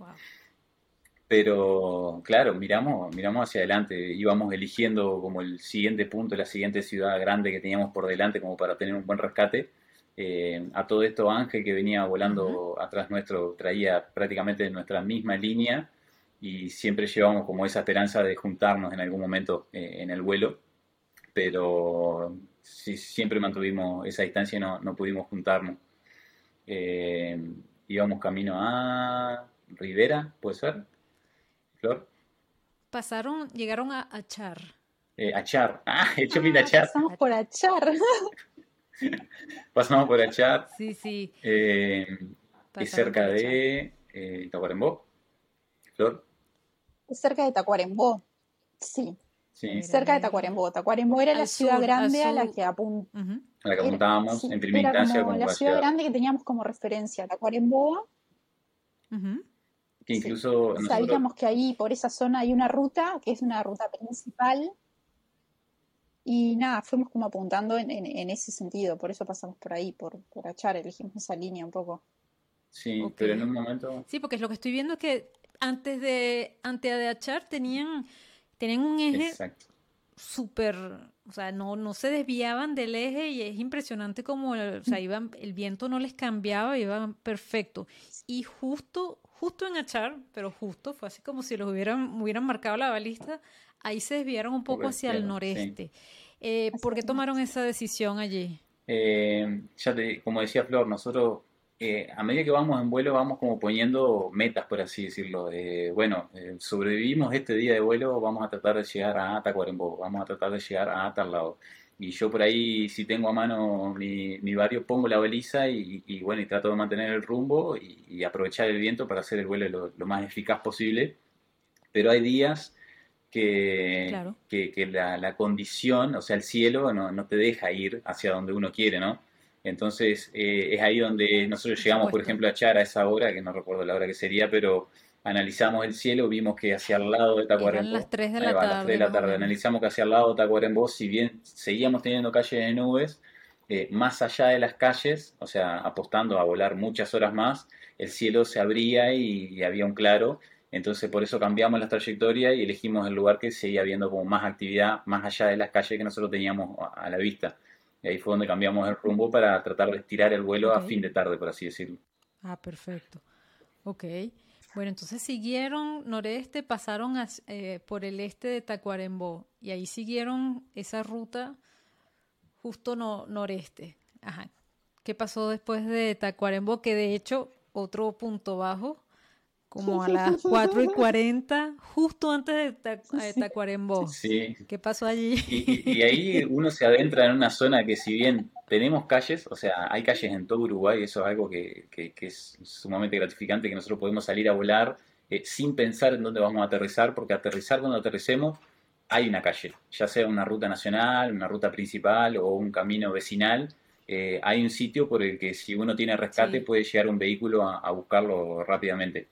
Pero claro, miramos, miramos hacia adelante, íbamos eligiendo como el siguiente punto, la siguiente ciudad grande que teníamos por delante como para tener un buen rescate eh, a todo esto Ángel que venía volando atrás nuestro traía prácticamente nuestra misma línea y siempre llevamos como esa esperanza de juntarnos en algún momento eh, en el vuelo, pero siempre mantuvimos esa distancia y no, pudimos juntarnos. Eh, íbamos camino a Rivera, ¿puede ser? Flor. Pasaron, llegaron a Achar. Achar, ah, hecho ah, Achar. Pasamos por Achar. Pasamos por Achat. Sí, sí. Eh, es cerca de eh, Tacuarembó. Flor. Es cerca de Tacuarembó. Sí. sí. Cerca de Tacuarembó. Tacuarembó era la ciudad grande a la que apuntábamos. A la que apuntábamos en primera instancia. Como la ciudad, grande que teníamos como referencia. Tacuarembó. Que incluso. Sabíamos que ahí, por esa zona, hay una ruta que es una ruta principal y nada, fuimos como apuntando en, en, ese sentido, por eso pasamos por ahí, por, por Achar, elegimos esa línea un poco. Sí, pero en un momento... Sí, porque lo que estoy viendo es que antes de, antes de Achar tenían, tenían un eje súper, o sea, no, no se desviaban del eje y es impresionante como, o sea, iban, el viento no les cambiaba, iban perfecto. Y justo, justo en Achar, pero justo, fue así como si los hubieran, hubieran marcado la balista, ahí se desviaron un poco hacia el noreste. Eh, ¿Por qué tomaron esa decisión allí? Eh, ya te, como decía Flor, nosotros eh, a medida que vamos en vuelo vamos como poniendo metas, por así decirlo. bueno, sobrevivimos este día de vuelo, vamos a tratar de llegar a Tacuarembó, vamos a tratar de llegar a tal lado. Y yo por ahí, si tengo a mano mi, mi barrio, pongo la baliza y, bueno, y trato de mantener el rumbo y, aprovechar el viento para hacer el vuelo lo, lo más eficaz posible. Pero hay días que, que, la, condición, o sea, el cielo no, no, te deja ir hacia donde uno quiere, ¿no? Entonces eh, es ahí donde nosotros llegamos, por ejemplo, a Char a esa hora, que no recuerdo la hora que sería, pero analizamos el cielo, vimos que hacia el lado de Tacuarembó, las 3 de la, tarde, las 3 de la tarde, analizamos que hacia el lado de Tacuarembó, si bien seguíamos teniendo calles de nubes, eh, más allá de las calles, o sea, apostando a volar muchas horas más, el cielo se abría y, había un claro. Entonces por eso cambiamos la trayectoria y elegimos el lugar que seguía habiendo como más actividad más allá de las calles que nosotros teníamos a la vista. Y ahí fue donde cambiamos el rumbo para tratar de estirar el vuelo a fin de tarde, por así decirlo. Ah, perfecto. Ok. Bueno, entonces siguieron noreste, pasaron eh, por el este de Tacuarembó y ahí siguieron esa ruta justo no, noreste. Ajá. ¿Qué pasó después de Tacuarembó? Que de hecho, otro punto bajo como a las 4 y 40, justo antes de, Tacuarembó. Sí. ¿Qué pasó allí? Y, ahí uno se adentra en una zona que si bien tenemos calles, o sea, hay calles en todo Uruguay, eso es algo que, es sumamente gratificante, que nosotros podemos salir a volar eh, sin pensar en dónde vamos a aterrizar, porque aterrizar cuando aterricemos hay una calle, ya sea una ruta nacional, una ruta principal o un camino vecinal. Eh, hay un sitio por el que si uno tiene rescate puede llegar un vehículo a buscarlo rápidamente.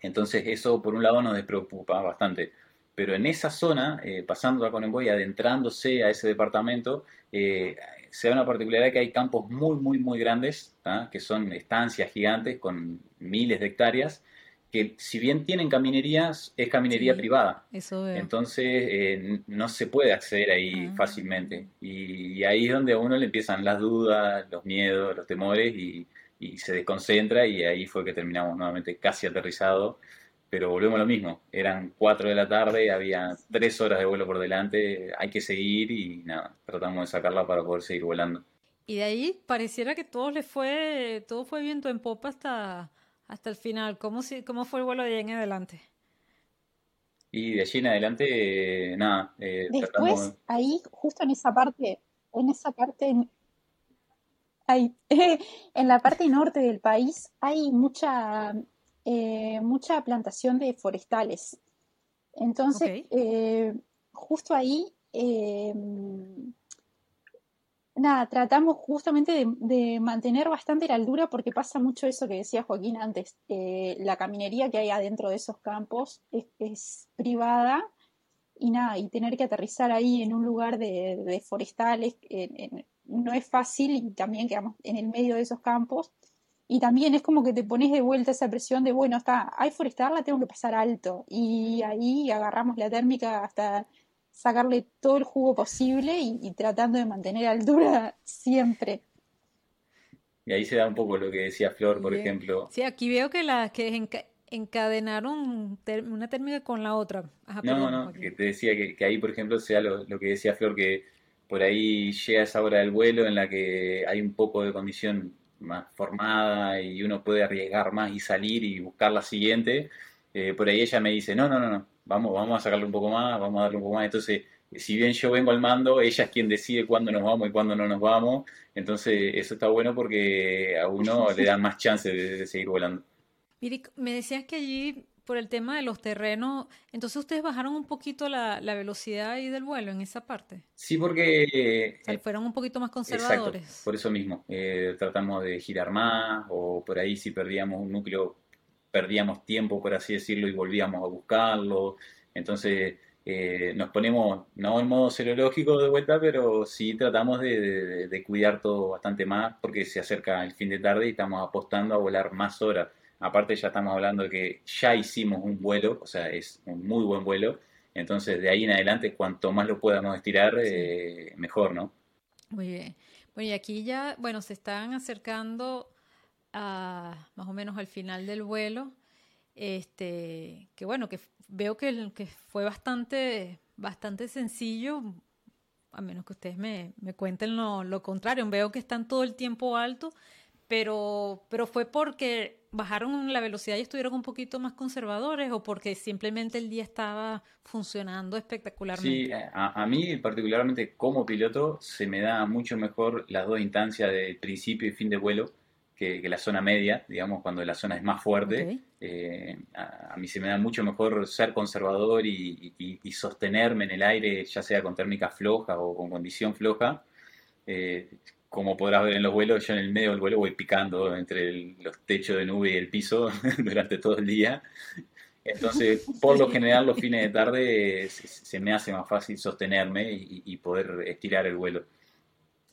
Entonces eso por un lado nos despreocupa bastante. Pero en esa zona, eh, pasando a Conemboy, adentrándose a ese departamento, eh, se da una particularidad que hay campos muy, muy, muy grandes, que son estancias gigantes con miles de hectáreas, que si bien tienen caminerías, es caminería privada. Entonces eh, no se puede acceder ahí ah. fácilmente. Y, y, ahí es donde a uno le empiezan las dudas, los miedos, los temores y, y se desconcentra y ahí fue que terminamos nuevamente casi aterrizado. Pero volvemos a lo mismo, eran 4 de la tarde, había 3 horas de vuelo por delante, hay que seguir y nada, tratamos de sacarla para poder seguir volando. Y de ahí pareciera que todo le fue, todo fue viento en popa hasta, hasta el final. ¿Cómo, si, ¿Cómo fue el vuelo de ahí en adelante? Y de allí en adelante, nada. Eh, Después, ahí, justo en esa parte, en esa parte hay, en la parte norte del país hay mucha, eh, mucha plantación de forestales. Entonces, eh, justo ahí, eh, nada, tratamos justamente de, mantener bastante la altura porque pasa mucho eso que decía Joaquín antes. la caminería que hay adentro de esos campos es, privada y nada, y tener que aterrizar ahí en un lugar de, forestales, en, no es fácil y también quedamos en el medio de esos campos. Y también es como que te pones de vuelta esa presión de, bueno, está, hay forestal, la tengo que pasar alto. Y ahí agarramos la térmica hasta sacarle todo el jugo posible y, tratando de mantener altura siempre. Y ahí se da un poco lo que decía Flor, por ejemplo. Sí, aquí veo que las que encadenaron una térmica con la otra. no, no, que te decía que, ahí, por ejemplo, sea lo, lo, que decía Flor, que por ahí llega esa hora del vuelo en la que hay un poco de condición más formada y uno puede arriesgar más y salir y buscar la siguiente, eh, por ahí ella me dice, no, no, no, no, vamos, vamos a sacarle un poco más, vamos a darle un poco más. Entonces, si bien yo vengo al mando, ella es quien decide cuándo nos vamos y cuándo no nos vamos. Entonces, eso está bueno porque a uno le da más chance de, seguir volando. Miri, me decías que allí por el tema de los terrenos, entonces ustedes bajaron un poquito la, velocidad ahí del vuelo en esa parte. Sí, porque... Eh, fueron un poquito más conservadores. Exacto, por eso mismo. Eh, tratamos de girar más o por ahí si perdíamos un núcleo, perdíamos tiempo, por así decirlo, y volvíamos a buscarlo. Entonces eh, nos ponemos, no en modo serológico de vuelta, pero sí tratamos de, de cuidar todo bastante más porque se acerca el fin de tarde y estamos apostando a volar más horas Aparte ya estamos hablando de que ya hicimos un vuelo, o sea, es un muy buen vuelo. Entonces de ahí en adelante, cuanto más lo podamos estirar, eh, mejor, ¿no? Muy bien. Bueno, y aquí ya, bueno, se están acercando a más o menos al final del vuelo. Este, que bueno, que veo que, que fue bastante, bastante sencillo, a menos que ustedes me, me cuenten lo, lo, contrario. Veo que están todo el tiempo alto, pero, pero fue porque bajaron la velocidad y estuvieron un poquito más conservadores o porque simplemente el día estaba funcionando espectacularmente? Sí, a, mí particularmente como piloto se me da mucho mejor las dos instancias de principio y fin de vuelo que, la zona media, digamos, cuando la zona es más fuerte. Eh, a, mí se me da mucho mejor ser conservador y, sostenerme en el aire, ya sea con térmica floja o con condición floja. Eh, como podrás ver en los vuelos, yo en el medio del vuelo voy picando entre los techos de nube y el piso durante todo el día. Entonces, por lo general, los fines de tarde se, me hace más fácil sostenerme y, poder estirar el vuelo.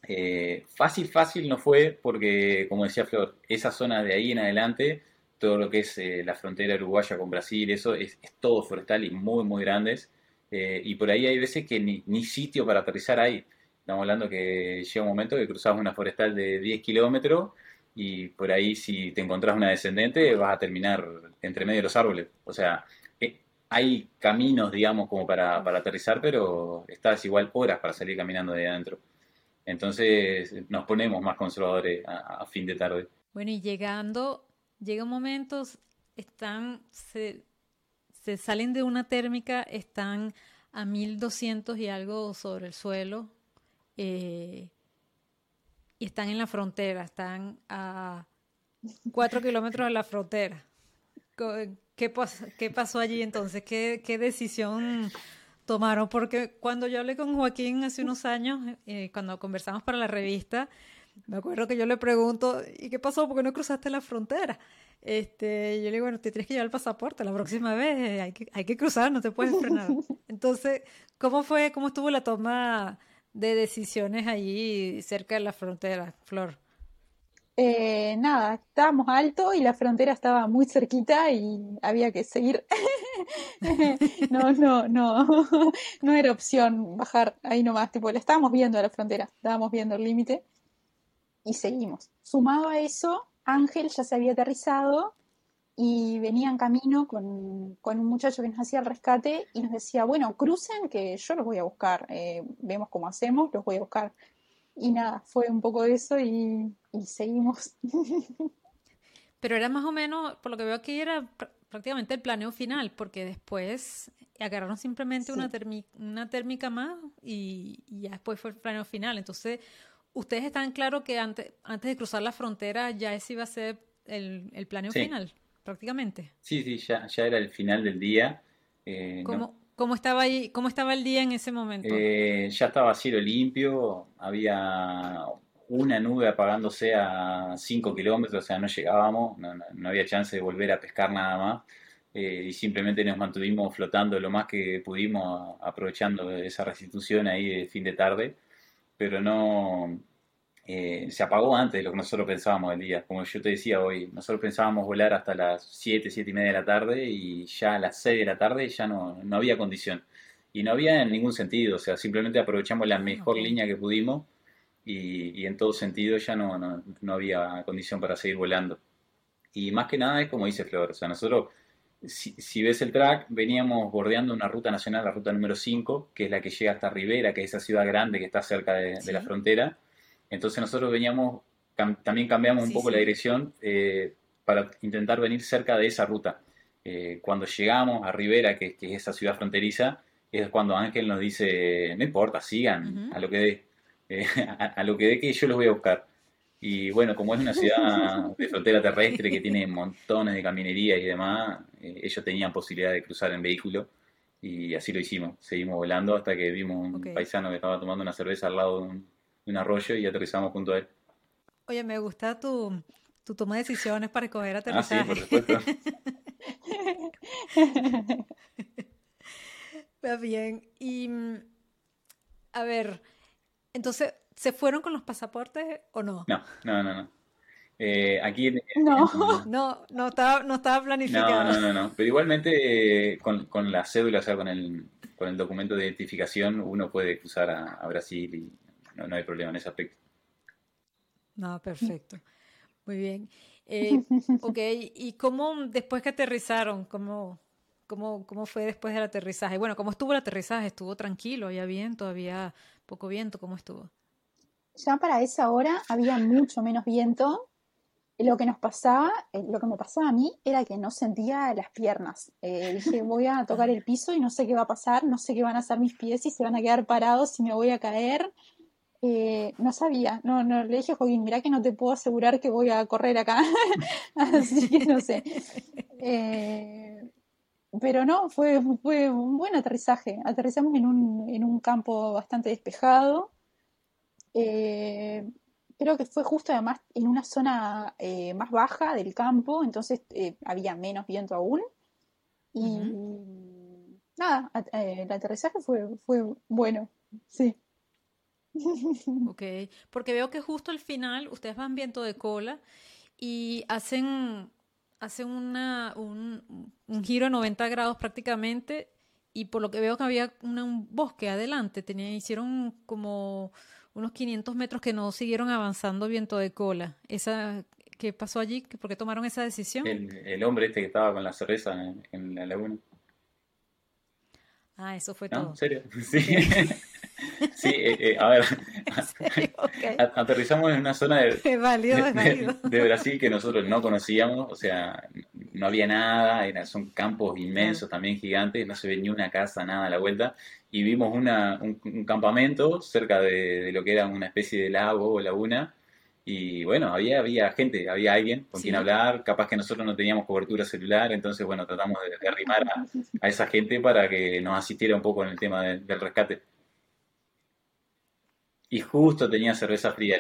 Eh, fácil, fácil no fue porque, como decía Flor, esa zona de ahí en adelante, todo lo que es eh, la frontera uruguaya con Brasil, eso es, todo forestal y muy, muy grandes. Eh, y por ahí hay veces que ni, ni, sitio para aterrizar hay. Estamos hablando que llega un momento que cruzamos una forestal de 10 kilómetros y por ahí si te encontrás una descendente vas a terminar entre medio de los árboles. O sea, hay caminos, digamos, como para, para aterrizar, pero estás igual horas para salir caminando de adentro. Entonces nos ponemos más conservadores a, fin de tarde. Bueno, y llegando, llegan momentos, están, se, se salen de una térmica, están a 1200 y algo sobre el suelo, eh, y están en la frontera, están a 4 kilómetros de la frontera. ¿Qué, ¿Qué pasó allí entonces? ¿Qué, ¿Qué decisión tomaron, porque cuando yo hablé con Joaquín hace unos años, eh, cuando conversamos para la revista, me acuerdo que yo le pregunto, ¿y qué pasó? ¿Por qué no cruzaste la frontera? Este, yo le digo, bueno, te tienes que llevar el pasaporte la próxima vez, eh, hay, que, hay que cruzar, no te puedes frenar. Entonces, ¿cómo fue, cómo estuvo la toma de decisiones allí cerca de la frontera, Flor? Eh, nada, estábamos alto y la frontera estaba muy cerquita y había que seguir. no, no, no, no era opción bajar ahí nomás, tipo, la estábamos viendo a la frontera, estábamos viendo el límite y seguimos. Sumado a eso, Ángel ya se había aterrizado y venía en camino con, con, un muchacho que nos hacía el rescate y nos decía, bueno, crucen que yo los voy a buscar, eh, vemos cómo hacemos, los voy a buscar. Y nada, fue un poco eso y, seguimos. Pero era más o menos, por lo que veo aquí, era prácticamente el planeo final, porque después agarraron simplemente una, una térmica más y, ya después fue el planeo final. Entonces, ustedes están claros que antes, antes de cruzar la frontera ya ese iba a ser el, el planeo final, prácticamente. Sí, sí, ya, ya era el final del día. Eh, ¿Cómo, ¿Cómo estaba ahí, cómo estaba el día en ese momento? Eh, ya estaba cielo limpio, había una nube apagándose a 5 kilómetros, o sea, no llegábamos, no, había chance de volver a pescar nada más. Eh, y simplemente nos mantuvimos flotando lo más que pudimos, aprovechando esa restitución ahí de fin de tarde, pero no, eh, se apagó antes de lo que nosotros pensábamos el día. Como yo te decía hoy, nosotros pensábamos volar hasta las 7, 7 y media de la tarde y ya a las 6 de la tarde ya no, no había condición. Y no había en ningún sentido, o sea, simplemente aprovechamos la mejor línea que pudimos y, y en todo sentido ya no, no, no, había condición para seguir volando. Y más que nada es como dice Flor, o sea, nosotros, si, si ves el track, veníamos bordeando una ruta nacional, la ruta número 5, que es la que llega hasta Rivera, que es esa ciudad grande que está cerca de, de la frontera entonces nosotros veníamos, también cambiamos un poco la dirección eh, para intentar venir cerca de esa ruta. Eh, cuando llegamos a Rivera, que, es esa ciudad fronteriza, es cuando Ángel nos dice, no importa, sigan a lo que dé, eh, a, lo que dé que yo los voy a buscar. Y bueno, como es una ciudad de frontera terrestre que tiene montones de caminería y demás, ellos tenían posibilidad de cruzar en vehículo y así lo hicimos. Seguimos volando hasta que vimos un paisano que estaba tomando una cerveza al lado de un, un arroyo y aterrizamos junto a él. Oye, me gusta tu, tu toma de decisiones para escoger aterrizaje. Ah, sí, por supuesto. Está bien. Y, a ver, entonces, ¿se fueron con los pasaportes o no? No, no, no, no. Eh, aquí no. no, no estaba, no estaba planificado. No, no, no, no. Pero igualmente eh, con, con, la cédula, o sea, con el, con el documento de identificación, uno puede cruzar a, a Brasil y, no, hay problema en ese aspecto. No, perfecto. Muy bien. Eh, ok, ¿y cómo después que aterrizaron, cómo, cómo, cómo fue después del aterrizaje? Bueno, ¿cómo estuvo el aterrizaje? ¿Estuvo tranquilo? ¿Había viento? ¿Había poco viento? ¿Cómo estuvo? Ya para esa hora había mucho menos viento. Lo que nos pasaba, eh, lo que me pasaba a mí era que no sentía las piernas. Eh, dije, voy a tocar el piso y no sé qué va a pasar, no sé qué van a hacer mis pies, si se van a quedar parados, si me voy a caer. Eh, no sabía, no, no, le dije a Joaquín, mira que no te puedo asegurar que voy a correr acá, así que no sé. Eh, pero no, fue, fue un buen aterrizaje. Aterrizamos en un, en un campo bastante despejado. Eh, creo que fue justo además en una zona más baja del campo, entonces había menos viento aún. Y nada, el aterrizaje fue, fue bueno, sí. Ok, porque veo que justo al final ustedes van viento de cola y hacen, hacen una, un, un giro de 90 grados prácticamente y por lo que veo que había un bosque adelante, tenía, hicieron como unos 500 metros que no siguieron avanzando viento de cola. Esa, ¿Qué pasó allí? ¿Por qué tomaron esa decisión? El, hombre este que estaba con la cerveza en, la laguna. Ah, eso fue todo. ¿En serio? Sí. Sí, eh, eh, a ver, aterrizamos en una zona de, de, Brasil que nosotros no conocíamos, o sea, no había nada, son campos inmensos también gigantes, no se ve ni una casa, nada a la vuelta, y vimos una, un, campamento cerca de, lo que era una especie de lago o laguna, y bueno, había, había gente, había alguien con quien hablar, capaz que nosotros no teníamos cobertura celular, entonces bueno, tratamos de, arrimar a, esa gente para que nos asistiera un poco en el tema del rescate. Y justo tenía cerveza fría.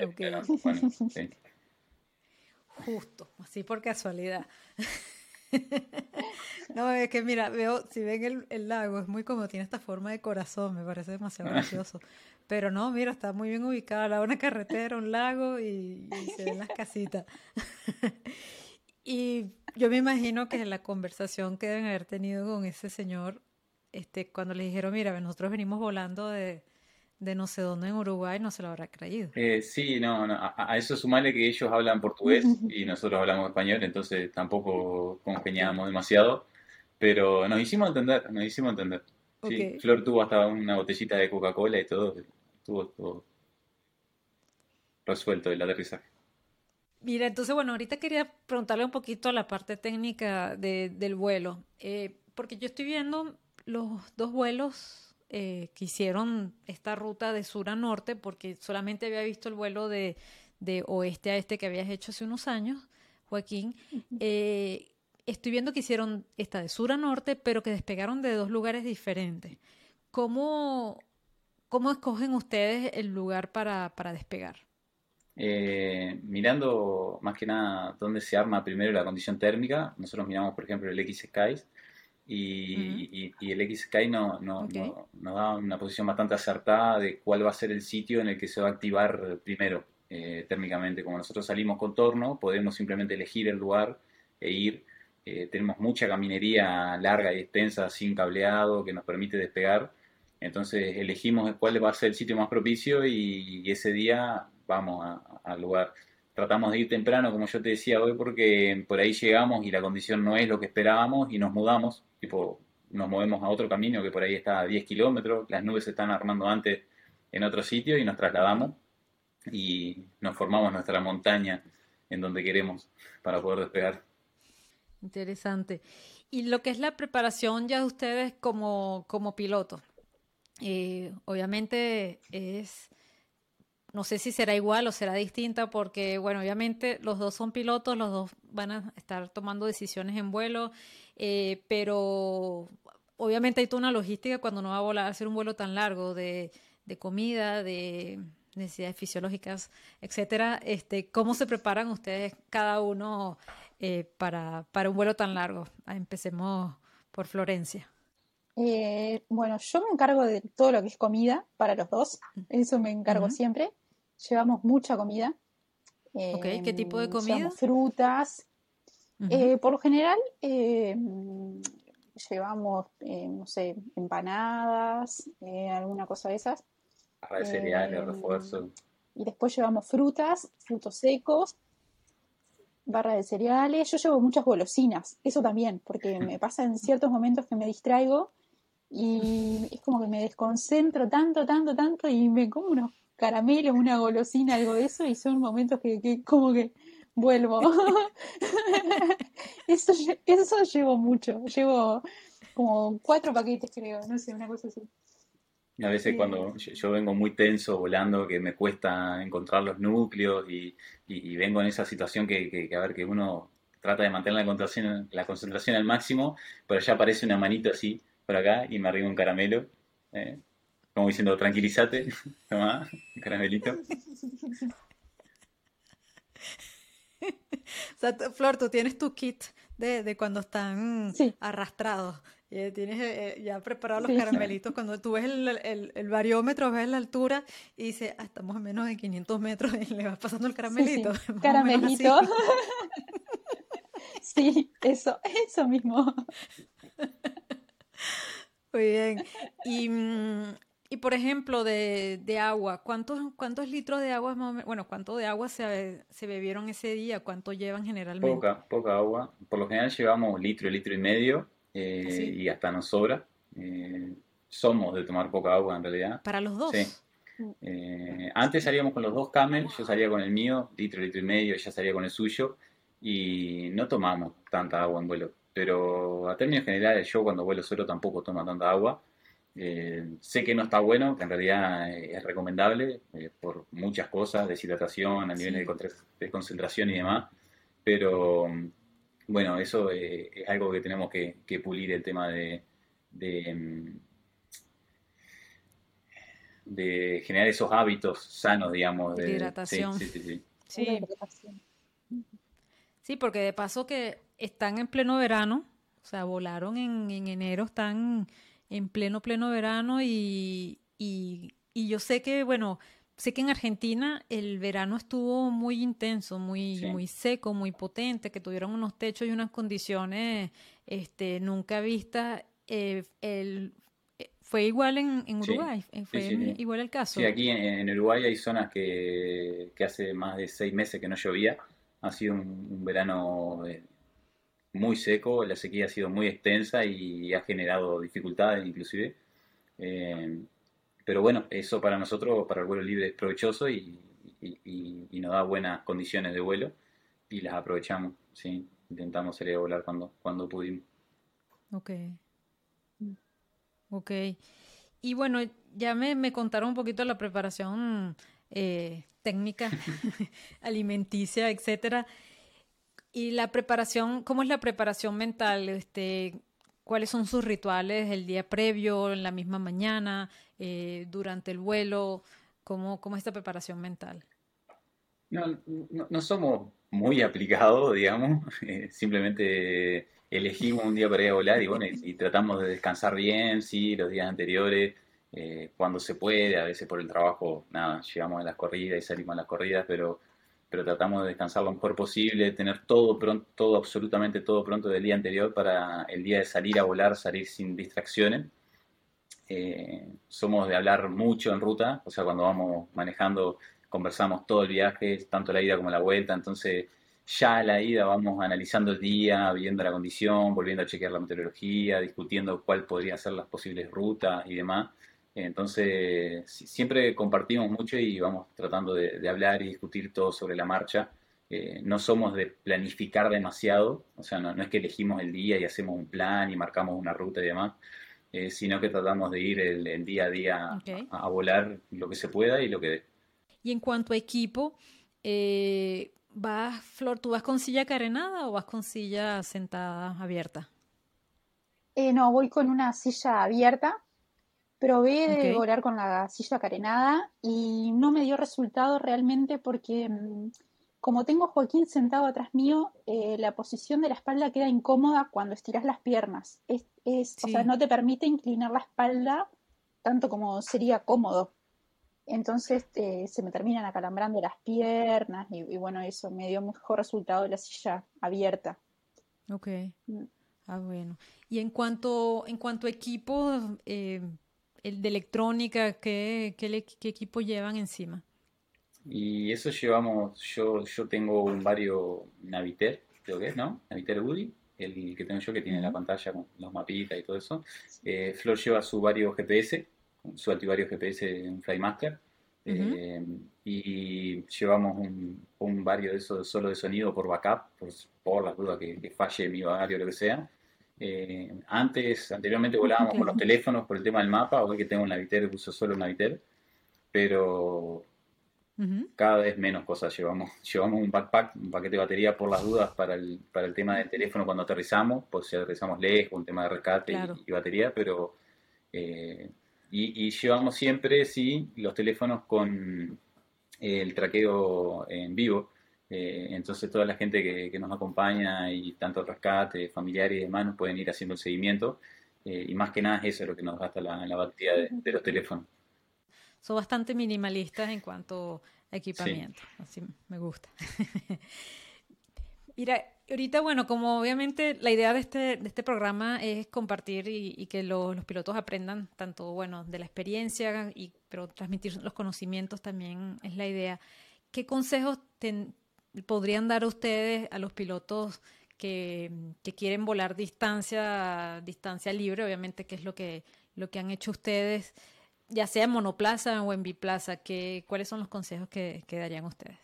Justo, así por casualidad. no, es que mira, veo, si ven el, lago, es muy como tiene esta forma de corazón, me parece demasiado gracioso. Pero no, mira, está muy bien ubicada, la una carretera, un lago y, se ven las casitas. y yo me imagino que la conversación que deben haber tenido con ese señor, este, cuando le dijeron, mira, nosotros venimos volando de, de no sé dónde en Uruguay no se lo habrá creído. Eh, sí, no, no, a, eso sumarle que ellos hablan portugués y nosotros hablamos español, entonces tampoco congeniábamos demasiado, pero nos hicimos entender, nos hicimos entender. Sí, Flor tuvo hasta una botellita de Coca-Cola y todo, estuvo todo resuelto el aterrizaje. Mira, entonces, bueno, ahorita quería preguntarle un poquito a la parte técnica del vuelo, eh, porque yo estoy viendo los dos vuelos eh, que hicieron esta ruta de sur a norte, porque solamente había visto el vuelo de, oeste a este que habías hecho hace unos años, Joaquín. Eh, estoy viendo que hicieron esta de sur a norte, pero que despegaron de dos lugares diferentes. ¿Cómo, cómo escogen ustedes el lugar para, despegar? Eh, mirando más que nada dónde se arma primero la condición térmica, nosotros miramos por ejemplo el X-Skies, y, el X-Sky no, no, nos da una posición bastante acertada de cuál va a ser el sitio en el que se va a activar primero eh, térmicamente. Como nosotros salimos con torno, podemos simplemente elegir el lugar e ir. Eh, tenemos mucha caminería larga y extensa sin cableado que nos permite despegar. Entonces elegimos cuál va a ser el sitio más propicio y, ese día vamos al lugar tratamos de ir temprano, como yo te decía hoy, porque por ahí llegamos y la condición no es lo que esperábamos y nos mudamos, tipo, nos movemos a otro camino que por ahí está a 10 kilómetros, las nubes se están armando antes en otro sitio y nos trasladamos y nos formamos nuestra montaña en donde queremos para poder despegar. Interesante. Y lo que es la preparación ya de ustedes como, como pilotos, eh, obviamente es no sé si será igual o será distinta porque, bueno, obviamente los dos son pilotos, los dos van a estar tomando decisiones en vuelo, eh, pero obviamente hay toda una logística cuando uno va a volar, a hacer un vuelo tan largo de, comida, de necesidades fisiológicas, etcétera. Este, ¿Cómo se preparan ustedes cada uno eh, para, para un vuelo tan largo? Ah, empecemos por Florencia. Eh, bueno, yo me encargo de todo lo que es comida para los dos, eso me encargo siempre llevamos mucha comida. ¿qué tipo de em, comida? frutas. Eh, por lo general, eh, llevamos, eh, no sé, empanadas, alguna cosa de esas. Barra de cereales, em, refuerzo. Y después llevamos frutas, frutos secos, barra de cereales. Yo llevo muchas golosinas, eso también, porque me pasa en ciertos momentos que me distraigo y es como que me desconcentro tanto, tanto, tanto y me como unos caramelo, una golosina, algo de eso, y son momentos que, como que vuelvo. eso, eso llevo mucho, llevo como cuatro paquetes creo, no sé, una cosa así. A veces cuando yo, vengo muy tenso volando, que me cuesta encontrar los núcleos y, vengo en esa situación que, a ver, que uno trata de mantener la concentración, la concentración al máximo, pero ya aparece una manito así por acá y me arriba un caramelo. ¿eh? como diciendo, tranquilízate, toma, caramelito. o sea, Flor, tú tienes tu kit de, cuando están arrastrados. eh, tienes eh, ya preparados los caramelitos. Cuando tú ves el, el, el, variómetro, ves la altura y dices, ah, estamos a menos de 500 metros y le vas pasando el caramelito. Caramelito. sí, eso, eso mismo. Muy bien. Y, mm, y por ejemplo, de, de, agua, ¿cuántos, ¿cuántos litros de agua, bueno, cuánto de agua se, se bebieron ese día? ¿Cuánto llevan generalmente? Poca, poca agua. Por lo general llevamos litro, litro y medio eh, y hasta nos sobra. Eh, somos de tomar poca agua en realidad. ¿Para los dos? Sí. Eh, antes salíamos con los dos camel, yo salía con el mío, litro, litro y medio, ella salía con el suyo y no tomamos tanta agua en vuelo. Pero a términos generales, yo cuando vuelo solo tampoco tomo tanta agua. Eh, sé que no está bueno, que en realidad eh, es recomendable eh, por muchas cosas, deshidratación, a niveles de, concentración y demás, pero bueno, eso es algo que tenemos que, pulir el tema de, de, generar esos hábitos sanos, digamos. De, hidratación. Sí, sí, sí. sí. Sí, porque de paso que están en pleno verano, o sea, volaron en, en enero, están en pleno, pleno verano y, y, yo sé que, bueno, sé que en Argentina el verano estuvo muy intenso, muy, muy seco, muy potente, que tuvieron unos techos y unas condiciones este, nunca vistas. Eh, el, eh, ¿Fue igual en, en Uruguay? ¿Fue igual el caso? Sí, aquí en, Uruguay hay zonas que, que, hace más de seis meses que no llovía. Ha sido un, verano muy seco, la sequía ha sido muy extensa y ha generado dificultades inclusive. Eh, pero bueno, eso para nosotros, para el vuelo libre es provechoso y, nos da buenas condiciones de vuelo y las aprovechamos, ¿sí? Intentamos salir a volar cuando, cuando pudimos. Ok. Ok. Y bueno, ya me, me contaron un poquito la preparación eh, técnica, alimenticia, etcétera. Y la preparación, ¿cómo es la preparación mental? Este, ¿Cuáles son sus rituales el día previo, en la misma mañana, eh, durante el vuelo? ¿Cómo, ¿Cómo es esta preparación mental? No, no, somos muy aplicados, digamos. Eh, simplemente elegimos un día para ir a volar y bueno, y, tratamos de descansar bien, sí, los días anteriores, eh, cuando se puede, a veces por el trabajo, nada, llegamos a las corridas y salimos a las corridas, pero pero tratamos de descansar lo mejor posible, tener todo pronto, todo, absolutamente todo pronto del día anterior para el día de salir a volar, salir sin distracciones. Eh, somos de hablar mucho en ruta, o sea, cuando vamos manejando conversamos todo el viaje, tanto la ida como la vuelta, entonces ya a la ida vamos analizando el día, viendo la condición, volviendo a chequear la meteorología, discutiendo cuál podrían ser las posibles rutas y demás. Entonces, siempre compartimos mucho y vamos tratando de, hablar y discutir todo sobre la marcha. Eh, no somos de planificar demasiado, o sea, no, es que elegimos el día y hacemos un plan y marcamos una ruta y demás, eh, sino que tratamos de ir el, día a día a, volar lo que se pueda y lo que dé. Y en cuanto a equipo, eh, ¿vas, Flor, tú vas con silla carenada o vas con silla sentada abierta? no, voy con una silla abierta Probé de volar con la silla carenada y no me dio resultado realmente porque mm, como tengo a Joaquín sentado atrás mío, eh, la posición de la espalda queda incómoda cuando estiras las piernas. Es, O sea, no te permite inclinar la espalda tanto como sería cómodo. Entonces eh, se me terminan acalambrando las piernas y, bueno, eso me dio mejor resultado de la silla abierta. Ok. Mm. Ah, bueno. Y en cuanto, en cuanto a equipo, eh, el de electrónica, ¿qué, qué, equipo llevan encima? Y eso llevamos, yo, yo tengo un vario Naviter, creo que es, ¿no? Naviter Woody, el que tengo yo que tiene la pantalla con los mapitas y todo eso. Eh, Flor lleva su vario GPS, su altivario GPS en Flymaster. Eh, y llevamos un, un vario de eso solo de sonido por backup, por, por las dudas que, que falle mi vario o lo que sea. Eh, antes, anteriormente volábamos con los teléfonos por el tema del mapa, hoy que tengo un Naviter, uso solo un Naviter, pero cada vez menos cosas llevamos. Llevamos un backpack, un paquete de batería por las dudas para el, para el tema del teléfono cuando aterrizamos, por si aterrizamos lejos, un tema de rescate y, batería, pero... Eh, y, llevamos siempre, sí, los teléfonos con el traqueo en vivo, eh, entonces toda la gente que, nos acompaña y tanto el rescate, familiares y demás nos pueden ir haciendo el seguimiento. y más que nada es eso lo que nos gasta la, la batería de, los teléfonos. Son bastante minimalistas en cuanto a equipamiento, así me gusta. Mira, ahorita, bueno, como obviamente la idea de este, de este programa es compartir y, que los pilotos aprendan tanto, bueno, de la experiencia, y, pero transmitir los conocimientos también es la idea. ¿Qué consejos podrían dar ustedes a los pilotos que, quieren volar distancia, distancia libre, obviamente, que es lo que, lo que han hecho ustedes, ya sea en monoplaza o en biplaza? ¿qué, ¿Cuáles son los consejos que, que darían ustedes?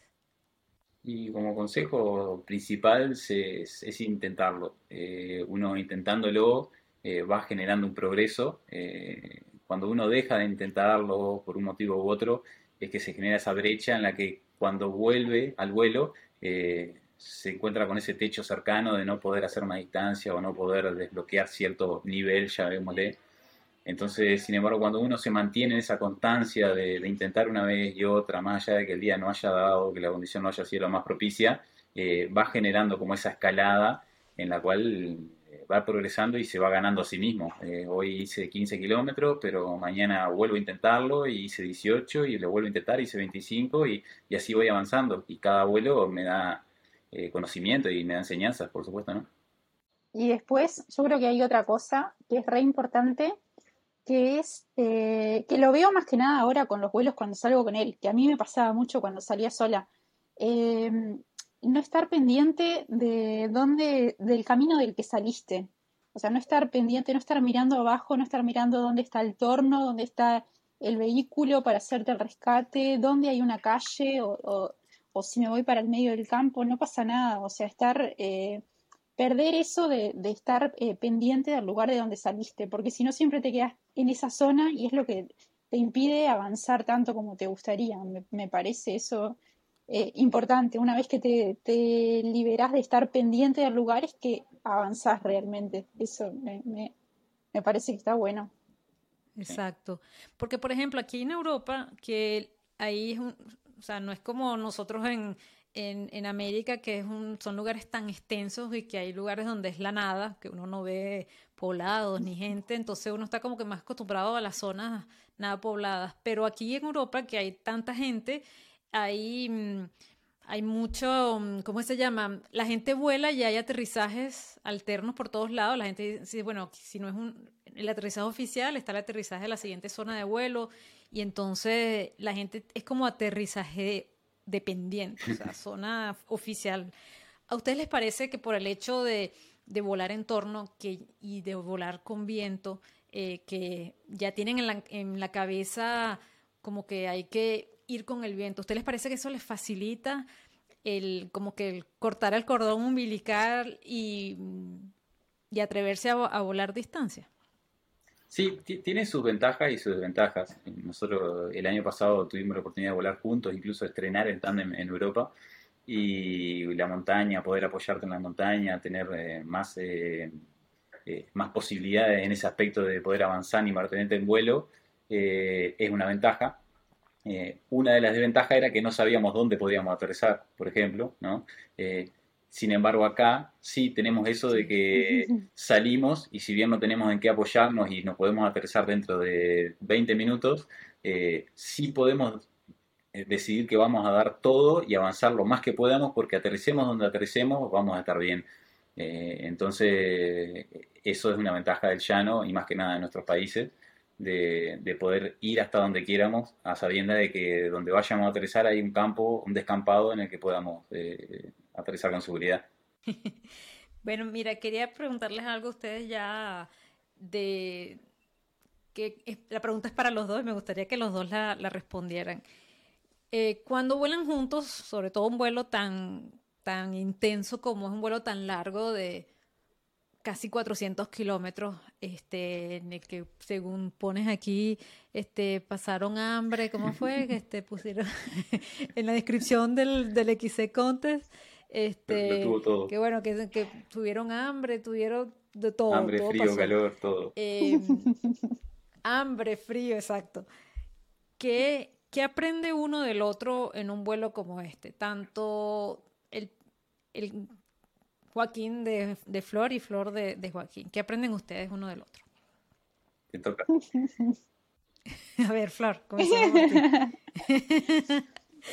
Y como consejo principal es, intentarlo. Eh, uno intentándolo eh, va generando un progreso. Eh, cuando uno deja de intentarlo por un motivo u otro, es que se genera esa brecha en la que cuando vuelve al vuelo se encuentra con ese techo cercano de no poder hacer una distancia o no poder desbloquear cierto nivel, ya llamémosle. Entonces, sin embargo, cuando uno se mantiene en esa constancia de, intentar una vez y otra, más allá de que el día no haya dado, que la condición no haya sido la más propicia, eh, va generando como esa escalada en la cual eh, va progresando y se va ganando a sí mismo. Eh, hoy hice 15 kilómetros, pero mañana vuelvo a intentarlo y hice 18 y lo vuelvo a intentar, hice 25 y, así voy avanzando. Y cada vuelo me da conocimiento y me da enseñanzas, por supuesto, ¿no? Y después, yo creo que hay otra cosa que es re importante, que es eh, que lo veo más que nada ahora con los vuelos cuando salgo con él, que a mí me pasaba mucho cuando salía sola. No estar pendiente de dónde, del camino del que saliste. O sea, no estar pendiente, no estar mirando abajo, no estar mirando dónde está el torno, dónde está el vehículo para hacerte el rescate, dónde hay una calle o, o, si me voy para el medio del campo, no pasa nada. O sea, estar eh, perder eso de, estar eh, pendiente del lugar de donde saliste, porque si no siempre te quedas en esa zona y es lo que te impide avanzar tanto como te gustaría. Me, parece eso eh, importante. Una vez que te, te, liberas de estar pendiente del lugar es que avanzás realmente. Eso me, me parece que está bueno. Exacto. Porque, por ejemplo, aquí en Europa, que ahí es un, o sea, no es como nosotros en, en, en América, que es un, son lugares tan extensos y que hay lugares donde es la nada, que uno no ve poblados ni gente, entonces uno está como que más acostumbrado a las zonas nada pobladas. Pero aquí en Europa, que hay tanta gente, hay, mm, hay mucho, mm, ¿cómo se llama? La gente vuela y hay aterrizajes alternos por todos lados. La gente dice, bueno, si no es un, el aterrizaje oficial, está el aterrizaje de la siguiente zona de vuelo. Y entonces la gente es como aterrizaje dependiente, o sea, zona oficial. ¿A ustedes les parece que por el hecho de, volar en torno que, y de volar con viento, eh, que ya tienen en la, en la cabeza como que hay que ir con el viento, ¿a ustedes les parece que eso les facilita el como que el cortar el cordón umbilical y, y atreverse a, a volar distancia? Sí, tiene sus ventajas y sus desventajas. Nosotros el año pasado tuvimos la oportunidad de volar juntos, incluso estrenar el tándem en Europa. Y la montaña, poder apoyarte en la montaña, tener eh, más, eh, eh, más posibilidades en ese aspecto de poder avanzar y mantenerte en vuelo, es una ventaja. Una de las desventajas era que no sabíamos dónde podíamos aterrizar, por ejemplo. ¿no? Sin embargo, acá sí tenemos eso de que salimos y si bien no tenemos en qué apoyarnos y nos podemos aterrizar dentro de 20 minutos, eh, sí podemos eh, decidir que vamos a dar todo y avanzar lo más que podamos porque aterricemos donde aterricemos, vamos a estar bien. Eh, entonces, eso es una ventaja del llano y más que nada de nuestros países, de, poder ir hasta donde quieramos, a sabienda de que donde vayamos a aterrizar hay un campo, un descampado en el que podamos aterrizar con seguridad. bueno, mira, quería preguntarles algo a ustedes ya de que la pregunta es para los dos y me gustaría que los dos la, respondieran. Eh, cuando vuelan juntos, sobre todo un vuelo tan, tan intenso como es un vuelo tan largo de casi 400 kilómetros, este, en el que según pones aquí, este, pasaron hambre, ¿cómo fue? Este, pusieron en la descripción del, del XC Contest, este, Que bueno, que, que, tuvieron hambre, tuvieron de todo. Hambre, frío, calor, todo. Em, hambre, frío, exacto. ¿Qué, ¿Qué, aprende uno del otro en un vuelo como este? Tanto el, Joaquín de, de, Flor y Flor de, de, Joaquín. ¿Qué aprenden ustedes uno del otro? te toca. A ver, Flor,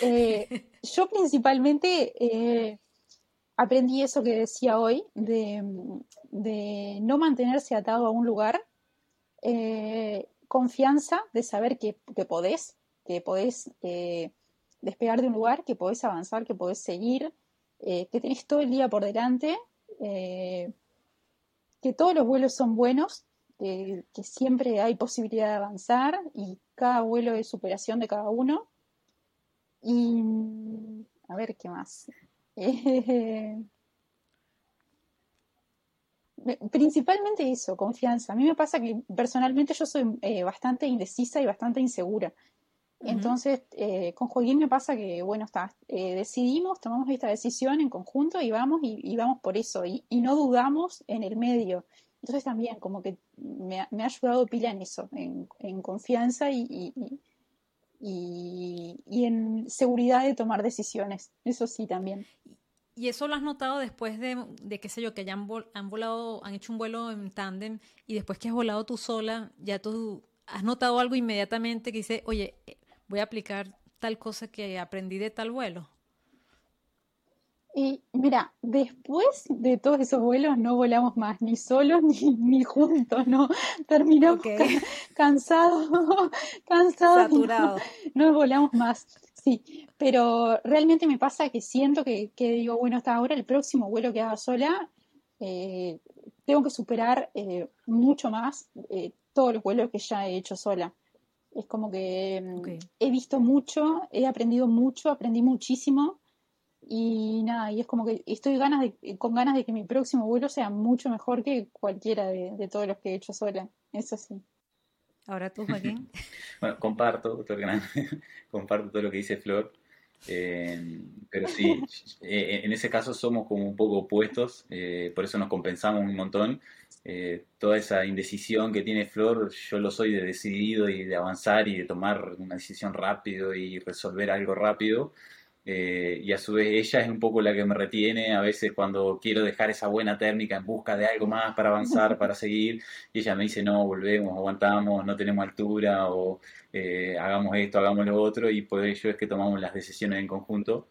eh, yo principalmente eh, aprendí eso que decía hoy, de, no mantenerse atado a un lugar, eh, confianza de saber que, que, podés, que podés despegar de un lugar, que podés avanzar, que podés seguir, que tenés todo el día por delante, que todos los vuelos son buenos que, siempre hay posibilidad de avanzar y cada vuelo es superación de cada uno. Y a ver qué más. principalmente eso, confianza. A mí me pasa que personalmente yo soy eh, bastante indecisa y bastante insegura. Entonces, eh, con Joaquín me pasa que, bueno, está, eh, decidimos, tomamos esta decisión en conjunto y vamos y, vamos por eso. Y, y, no dudamos en el medio. Entonces también como que me ha, ayudado pila en eso, en, confianza y, y, en seguridad de tomar decisiones. Eso sí también. ¿Y eso lo has notado después de, de qué sé yo, que ya han, volado, han hecho un vuelo en tándem y después que has volado tú sola, ya tú has notado algo inmediatamente que dice, oye, voy a aplicar tal cosa que aprendí de tal vuelo? Y mira, después de todos esos vuelos no volamos más, ni solos ni, ni juntos, ¿no? Terminamos cansados, cansados. Saturados. No, volamos más, sí. Pero realmente me pasa que siento que, digo, bueno, hasta ahora el próximo vuelo que haga sola, eh, tengo que superar eh, mucho más eh, todos los vuelos que ya he hecho sola. Es como que mm, he visto mucho, he aprendido mucho, aprendí muchísimo y nada, y es como que estoy ganas de, con ganas de que mi próximo vuelo sea mucho mejor que cualquiera de, todos los que he hecho sola. Eso sí. Ahora tú, Joaquín. bueno, comparto, comparto todo lo que dice Flor. Eh, pero sí, eh, en ese caso somos como un poco opuestos, eh, por eso nos compensamos un montón. Toda esa indecisión que tiene Flor, yo lo soy de decidido y de avanzar y de tomar una decisión rápido y resolver algo rápido. Eh, y a su vez ella es un poco la que me retiene a veces cuando quiero dejar esa buena térmica en busca de algo más para avanzar, para seguir, y ella me dice, no, volvemos, aguantamos, no tenemos altura, o eh, hagamos esto, hagamos lo otro, y por ello es que tomamos las decisiones en conjunto.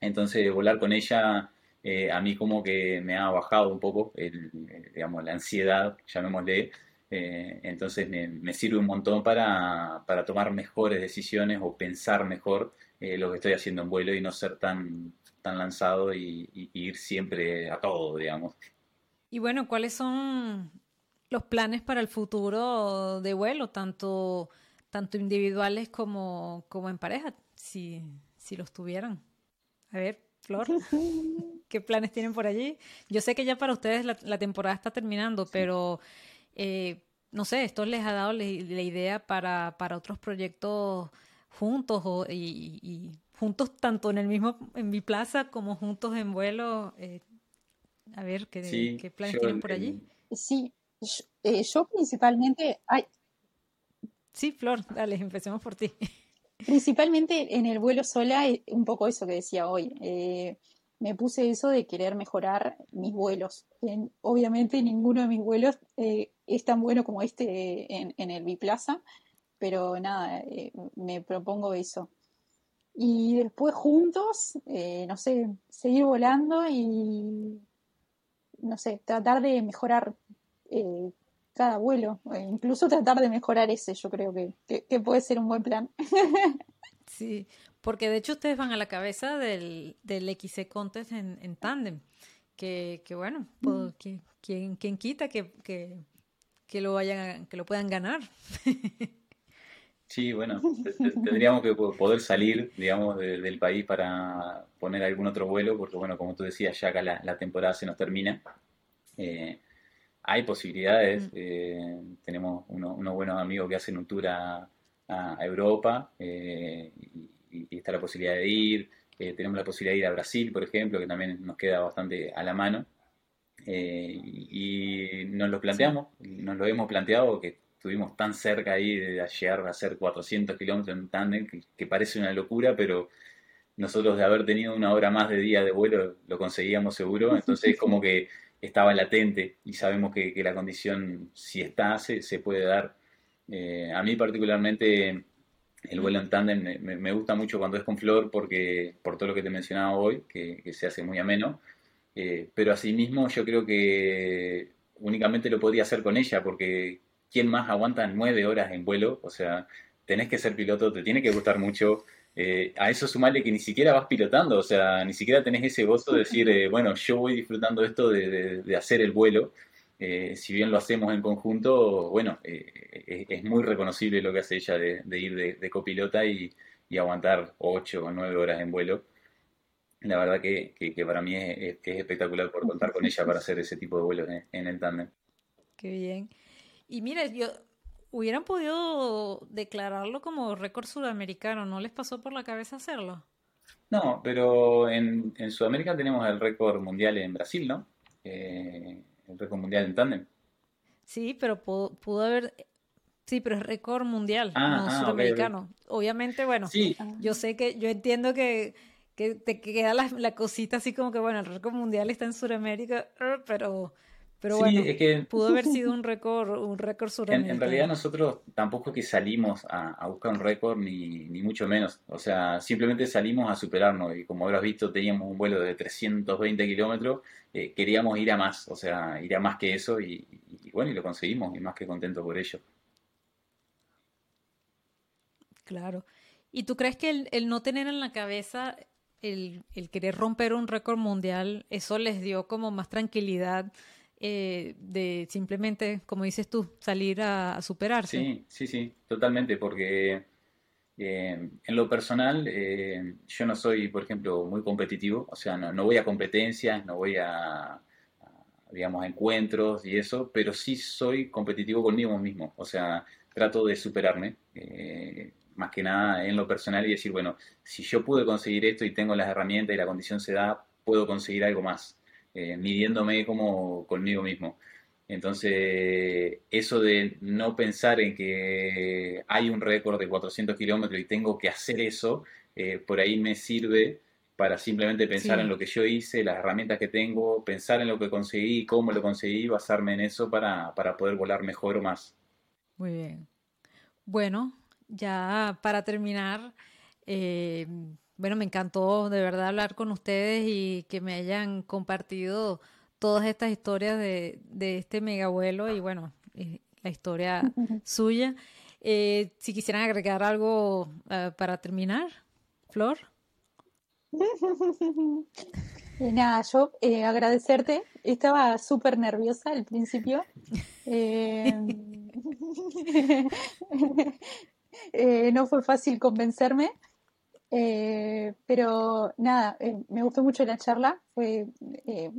Entonces, volar con ella eh, a mí como que me ha bajado un poco el, digamos, la ansiedad, llamémosle, entonces me, me, sirve un montón para, para tomar mejores decisiones o pensar mejor eh, lo que estoy haciendo en vuelo y no ser tan, tan lanzado y, ir siempre a todo, digamos. Y bueno, ¿cuáles son los planes para el futuro de vuelo, tanto, tanto individuales como, como en pareja, si, si los tuvieran? A ver, Flor, ¿qué planes tienen por allí? Yo sé que ya para ustedes la, temporada está terminando, pero eh, no sé, esto les ha dado la, idea para, para otros proyectos juntos o, y, juntos tanto en el mismo, en mi plaza como juntos en vuelo. Eh, a ver, ¿qué, ¿qué planes tienen por allí? Sí, eh, yo, principalmente... Ay. Sí, Flor, dale, empecemos por ti. Principalmente en el vuelo sola, eh, un poco eso que decía hoy. Me puse eso de querer mejorar mis vuelos. obviamente ninguno de mis vuelos es tan bueno como este en, en el biplaza, pero nada, eh, me propongo eso. Y después juntos, eh, no sé, seguir volando y, no sé, tratar de mejorar eh, cada vuelo, incluso tratar de mejorar ese, yo creo que, que, puede ser un buen plan. sí, porque de hecho ustedes van a la cabeza del, del XC Contest en, en tándem, que, que bueno, pues, quien, quien quita que, que, que, lo vayan, que lo puedan ganar. Sí, bueno, tendríamos que poder salir, digamos, del país para poner algún otro vuelo, porque bueno, como tú decías, ya acá la, temporada se nos termina. Eh, hay posibilidades, eh, tenemos unos buenos amigos que hacen un tour a, Europa eh, y, está la posibilidad de ir. tenemos la posibilidad de ir a Brasil, por ejemplo, que también nos queda bastante a la mano. y nos lo planteamos, nos lo hemos planteado que estuvimos tan cerca ahí de llegar a hacer 400 kilómetros en tándem, que, parece una locura, pero nosotros de haber tenido una hora más de día de vuelo lo conseguíamos seguro, entonces como que estaba latente y sabemos que, la condición, si está, se, se puede dar. Eh, a mí particularmente el vuelo en tándem me, gusta mucho cuando es con Flor porque por todo lo que te mencionaba hoy, que, se hace muy ameno. Eh, pero asimismo yo creo que únicamente lo podría hacer con ella porque ¿quién más aguanta nueve horas en vuelo? O sea, tenés que ser piloto, te tiene que gustar mucho. Eh, a eso sumarle que ni siquiera vas pilotando, o sea, ni siquiera tenés ese gozo de decir, eh, bueno, yo voy disfrutando esto de, hacer el vuelo. Eh, si bien lo hacemos en conjunto, bueno, es, muy reconocible lo que hace ella de, ir de, copilota y, aguantar ocho o nueve horas en vuelo. La verdad que, para mí es, espectacular por contar con ella para hacer ese tipo de vuelos en, el tándem. Qué bien. Y mira, yo hubieran podido declararlo como récord sudamericano, ¿no les pasó por la cabeza hacerlo? No, pero en, Sudamérica tenemos el récord mundial en Brasil, ¿no? Eh, el récord mundial en tándem. Sí, pero pudo, haber... Sí, pero es récord mundial, ah, no ah, sudamericano. Obviamente, bueno, sí. yo sé que, yo entiendo que, que te queda la, la, cosita así como que, bueno, el récord mundial está en Sudamérica, pero pero bueno, pudo haber sido un récord, un récord en, en, realidad nosotros tampoco que salimos a, buscar un récord ni, ni, mucho menos. O sea, simplemente salimos a superarnos y como habrás visto teníamos un vuelo de 320 kilómetros, eh, queríamos ir a más, o sea, ir a más que eso y, bueno, y lo conseguimos y más que contento por ello. Claro. ¿Y tú crees que el, no tener en la cabeza el, el querer romper un récord mundial, eso les dio como más tranquilidad? Eh, de simplemente, como dices tú, salir a, superarse. Sí, sí, sí, totalmente, porque eh, en lo personal eh, yo no soy, por ejemplo, muy competitivo, o sea, no, voy a competencias, no voy a, digamos, a encuentros y eso, pero sí soy competitivo conmigo mismo, o sea, trato de superarme. más que nada en lo personal y decir, bueno, si yo pude conseguir esto y tengo las herramientas y la condición se da, puedo conseguir algo más. Eh, midiéndome como conmigo mismo. Entonces, eso de no pensar en que hay un récord de 400 kilómetros y tengo que hacer eso, eh, por ahí me sirve para simplemente pensar en lo que yo hice, las herramientas que tengo, pensar en lo que conseguí, cómo lo conseguí, basarme en eso para, poder volar mejor o más. Muy bien. Bueno, ya para terminar, eh, bueno, me encantó de verdad hablar con ustedes y que me hayan compartido todas estas historias de, este mega abuelo y bueno, la historia suya. Eh, si quisieran agregar algo ah, para terminar, Flor. Y nada, yo eh, agradecerte. Estaba súper nerviosa al principio. Eh, no fue fácil convencerme, eh, pero nada, eh, me gustó mucho la charla, fue eh,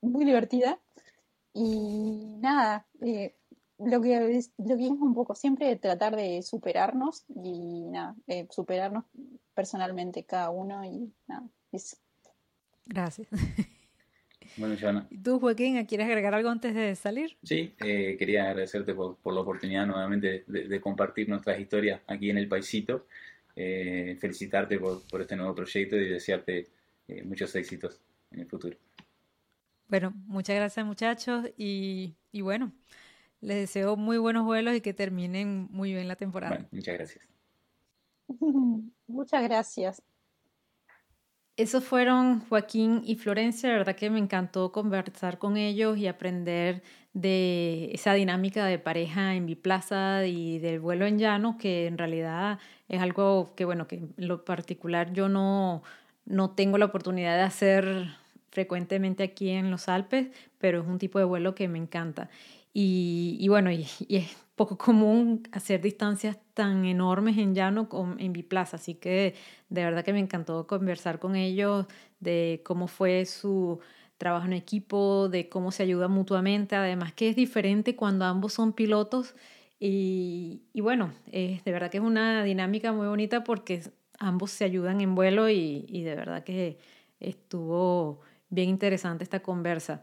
muy divertida. Y nada, lo, que es, lo que es un poco siempre tratar de superarnos y nada, superarnos personalmente cada uno y nada, eso. Gracias. Bueno, Joana. ¿Y tú, Joaquín, quieres agregar algo antes de salir? Sí, quería agradecerte por, la oportunidad nuevamente de, compartir nuestras historias aquí en el Paisito. Eh, felicitarte por, este nuevo proyecto y desearte eh, muchos éxitos en el futuro. Bueno, muchas gracias muchachos y, bueno, les deseo muy buenos vuelos y que terminen muy bien la temporada. muchas gracias. Muchas gracias. Esos fueron Joaquín y Florencia, la verdad que me encantó conversar con ellos y aprender de esa dinámica de pareja en biplaza y del vuelo en llano, que en realidad es algo que, bueno, que en lo particular yo no, no tengo la oportunidad de hacer frecuentemente aquí en los Alpes, pero es un tipo de vuelo que me encanta. Y, bueno, y, es poco común hacer distancias tan enormes en llano con, en biplaza, así que de verdad que me encantó conversar con ellos de cómo fue su trabajo en equipo, de cómo se ayuda mutuamente, además que es diferente cuando ambos son pilotos y, bueno, de verdad que es una dinámica muy bonita porque ambos se ayudan en vuelo y, de verdad que estuvo bien interesante esta conversa.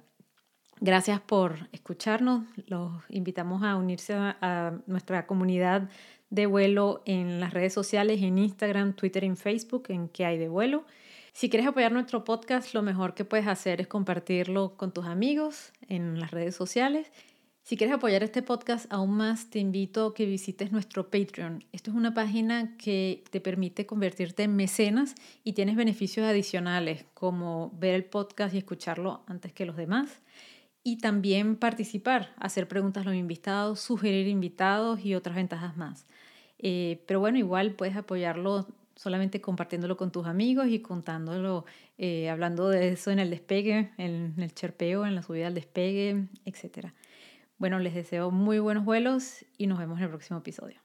Gracias por escucharnos. Los invitamos a unirse a, nuestra comunidad de vuelo en las redes sociales, en Instagram, Twitter y Facebook, en que hay de vuelo. Si quieres apoyar nuestro podcast, lo mejor que puedes hacer es compartirlo con tus amigos en las redes sociales Si quieres apoyar este podcast aún más, te invito a que visites nuestro Patreon. Esto es una página que te permite convertirte en mecenas y tienes beneficios adicionales como ver el podcast y escucharlo antes que los demás. Y también participar, hacer preguntas a los invitados, sugerir invitados y otras ventajas más. Eh, pero bueno, igual puedes apoyarlo solamente compartiéndolo con tus amigos y contándolo, eh, hablando de eso en el despegue, en el cherpeo, en la subida al despegue, etcétera. Bueno, les deseo muy buenos vuelos y nos vemos en el próximo episodio.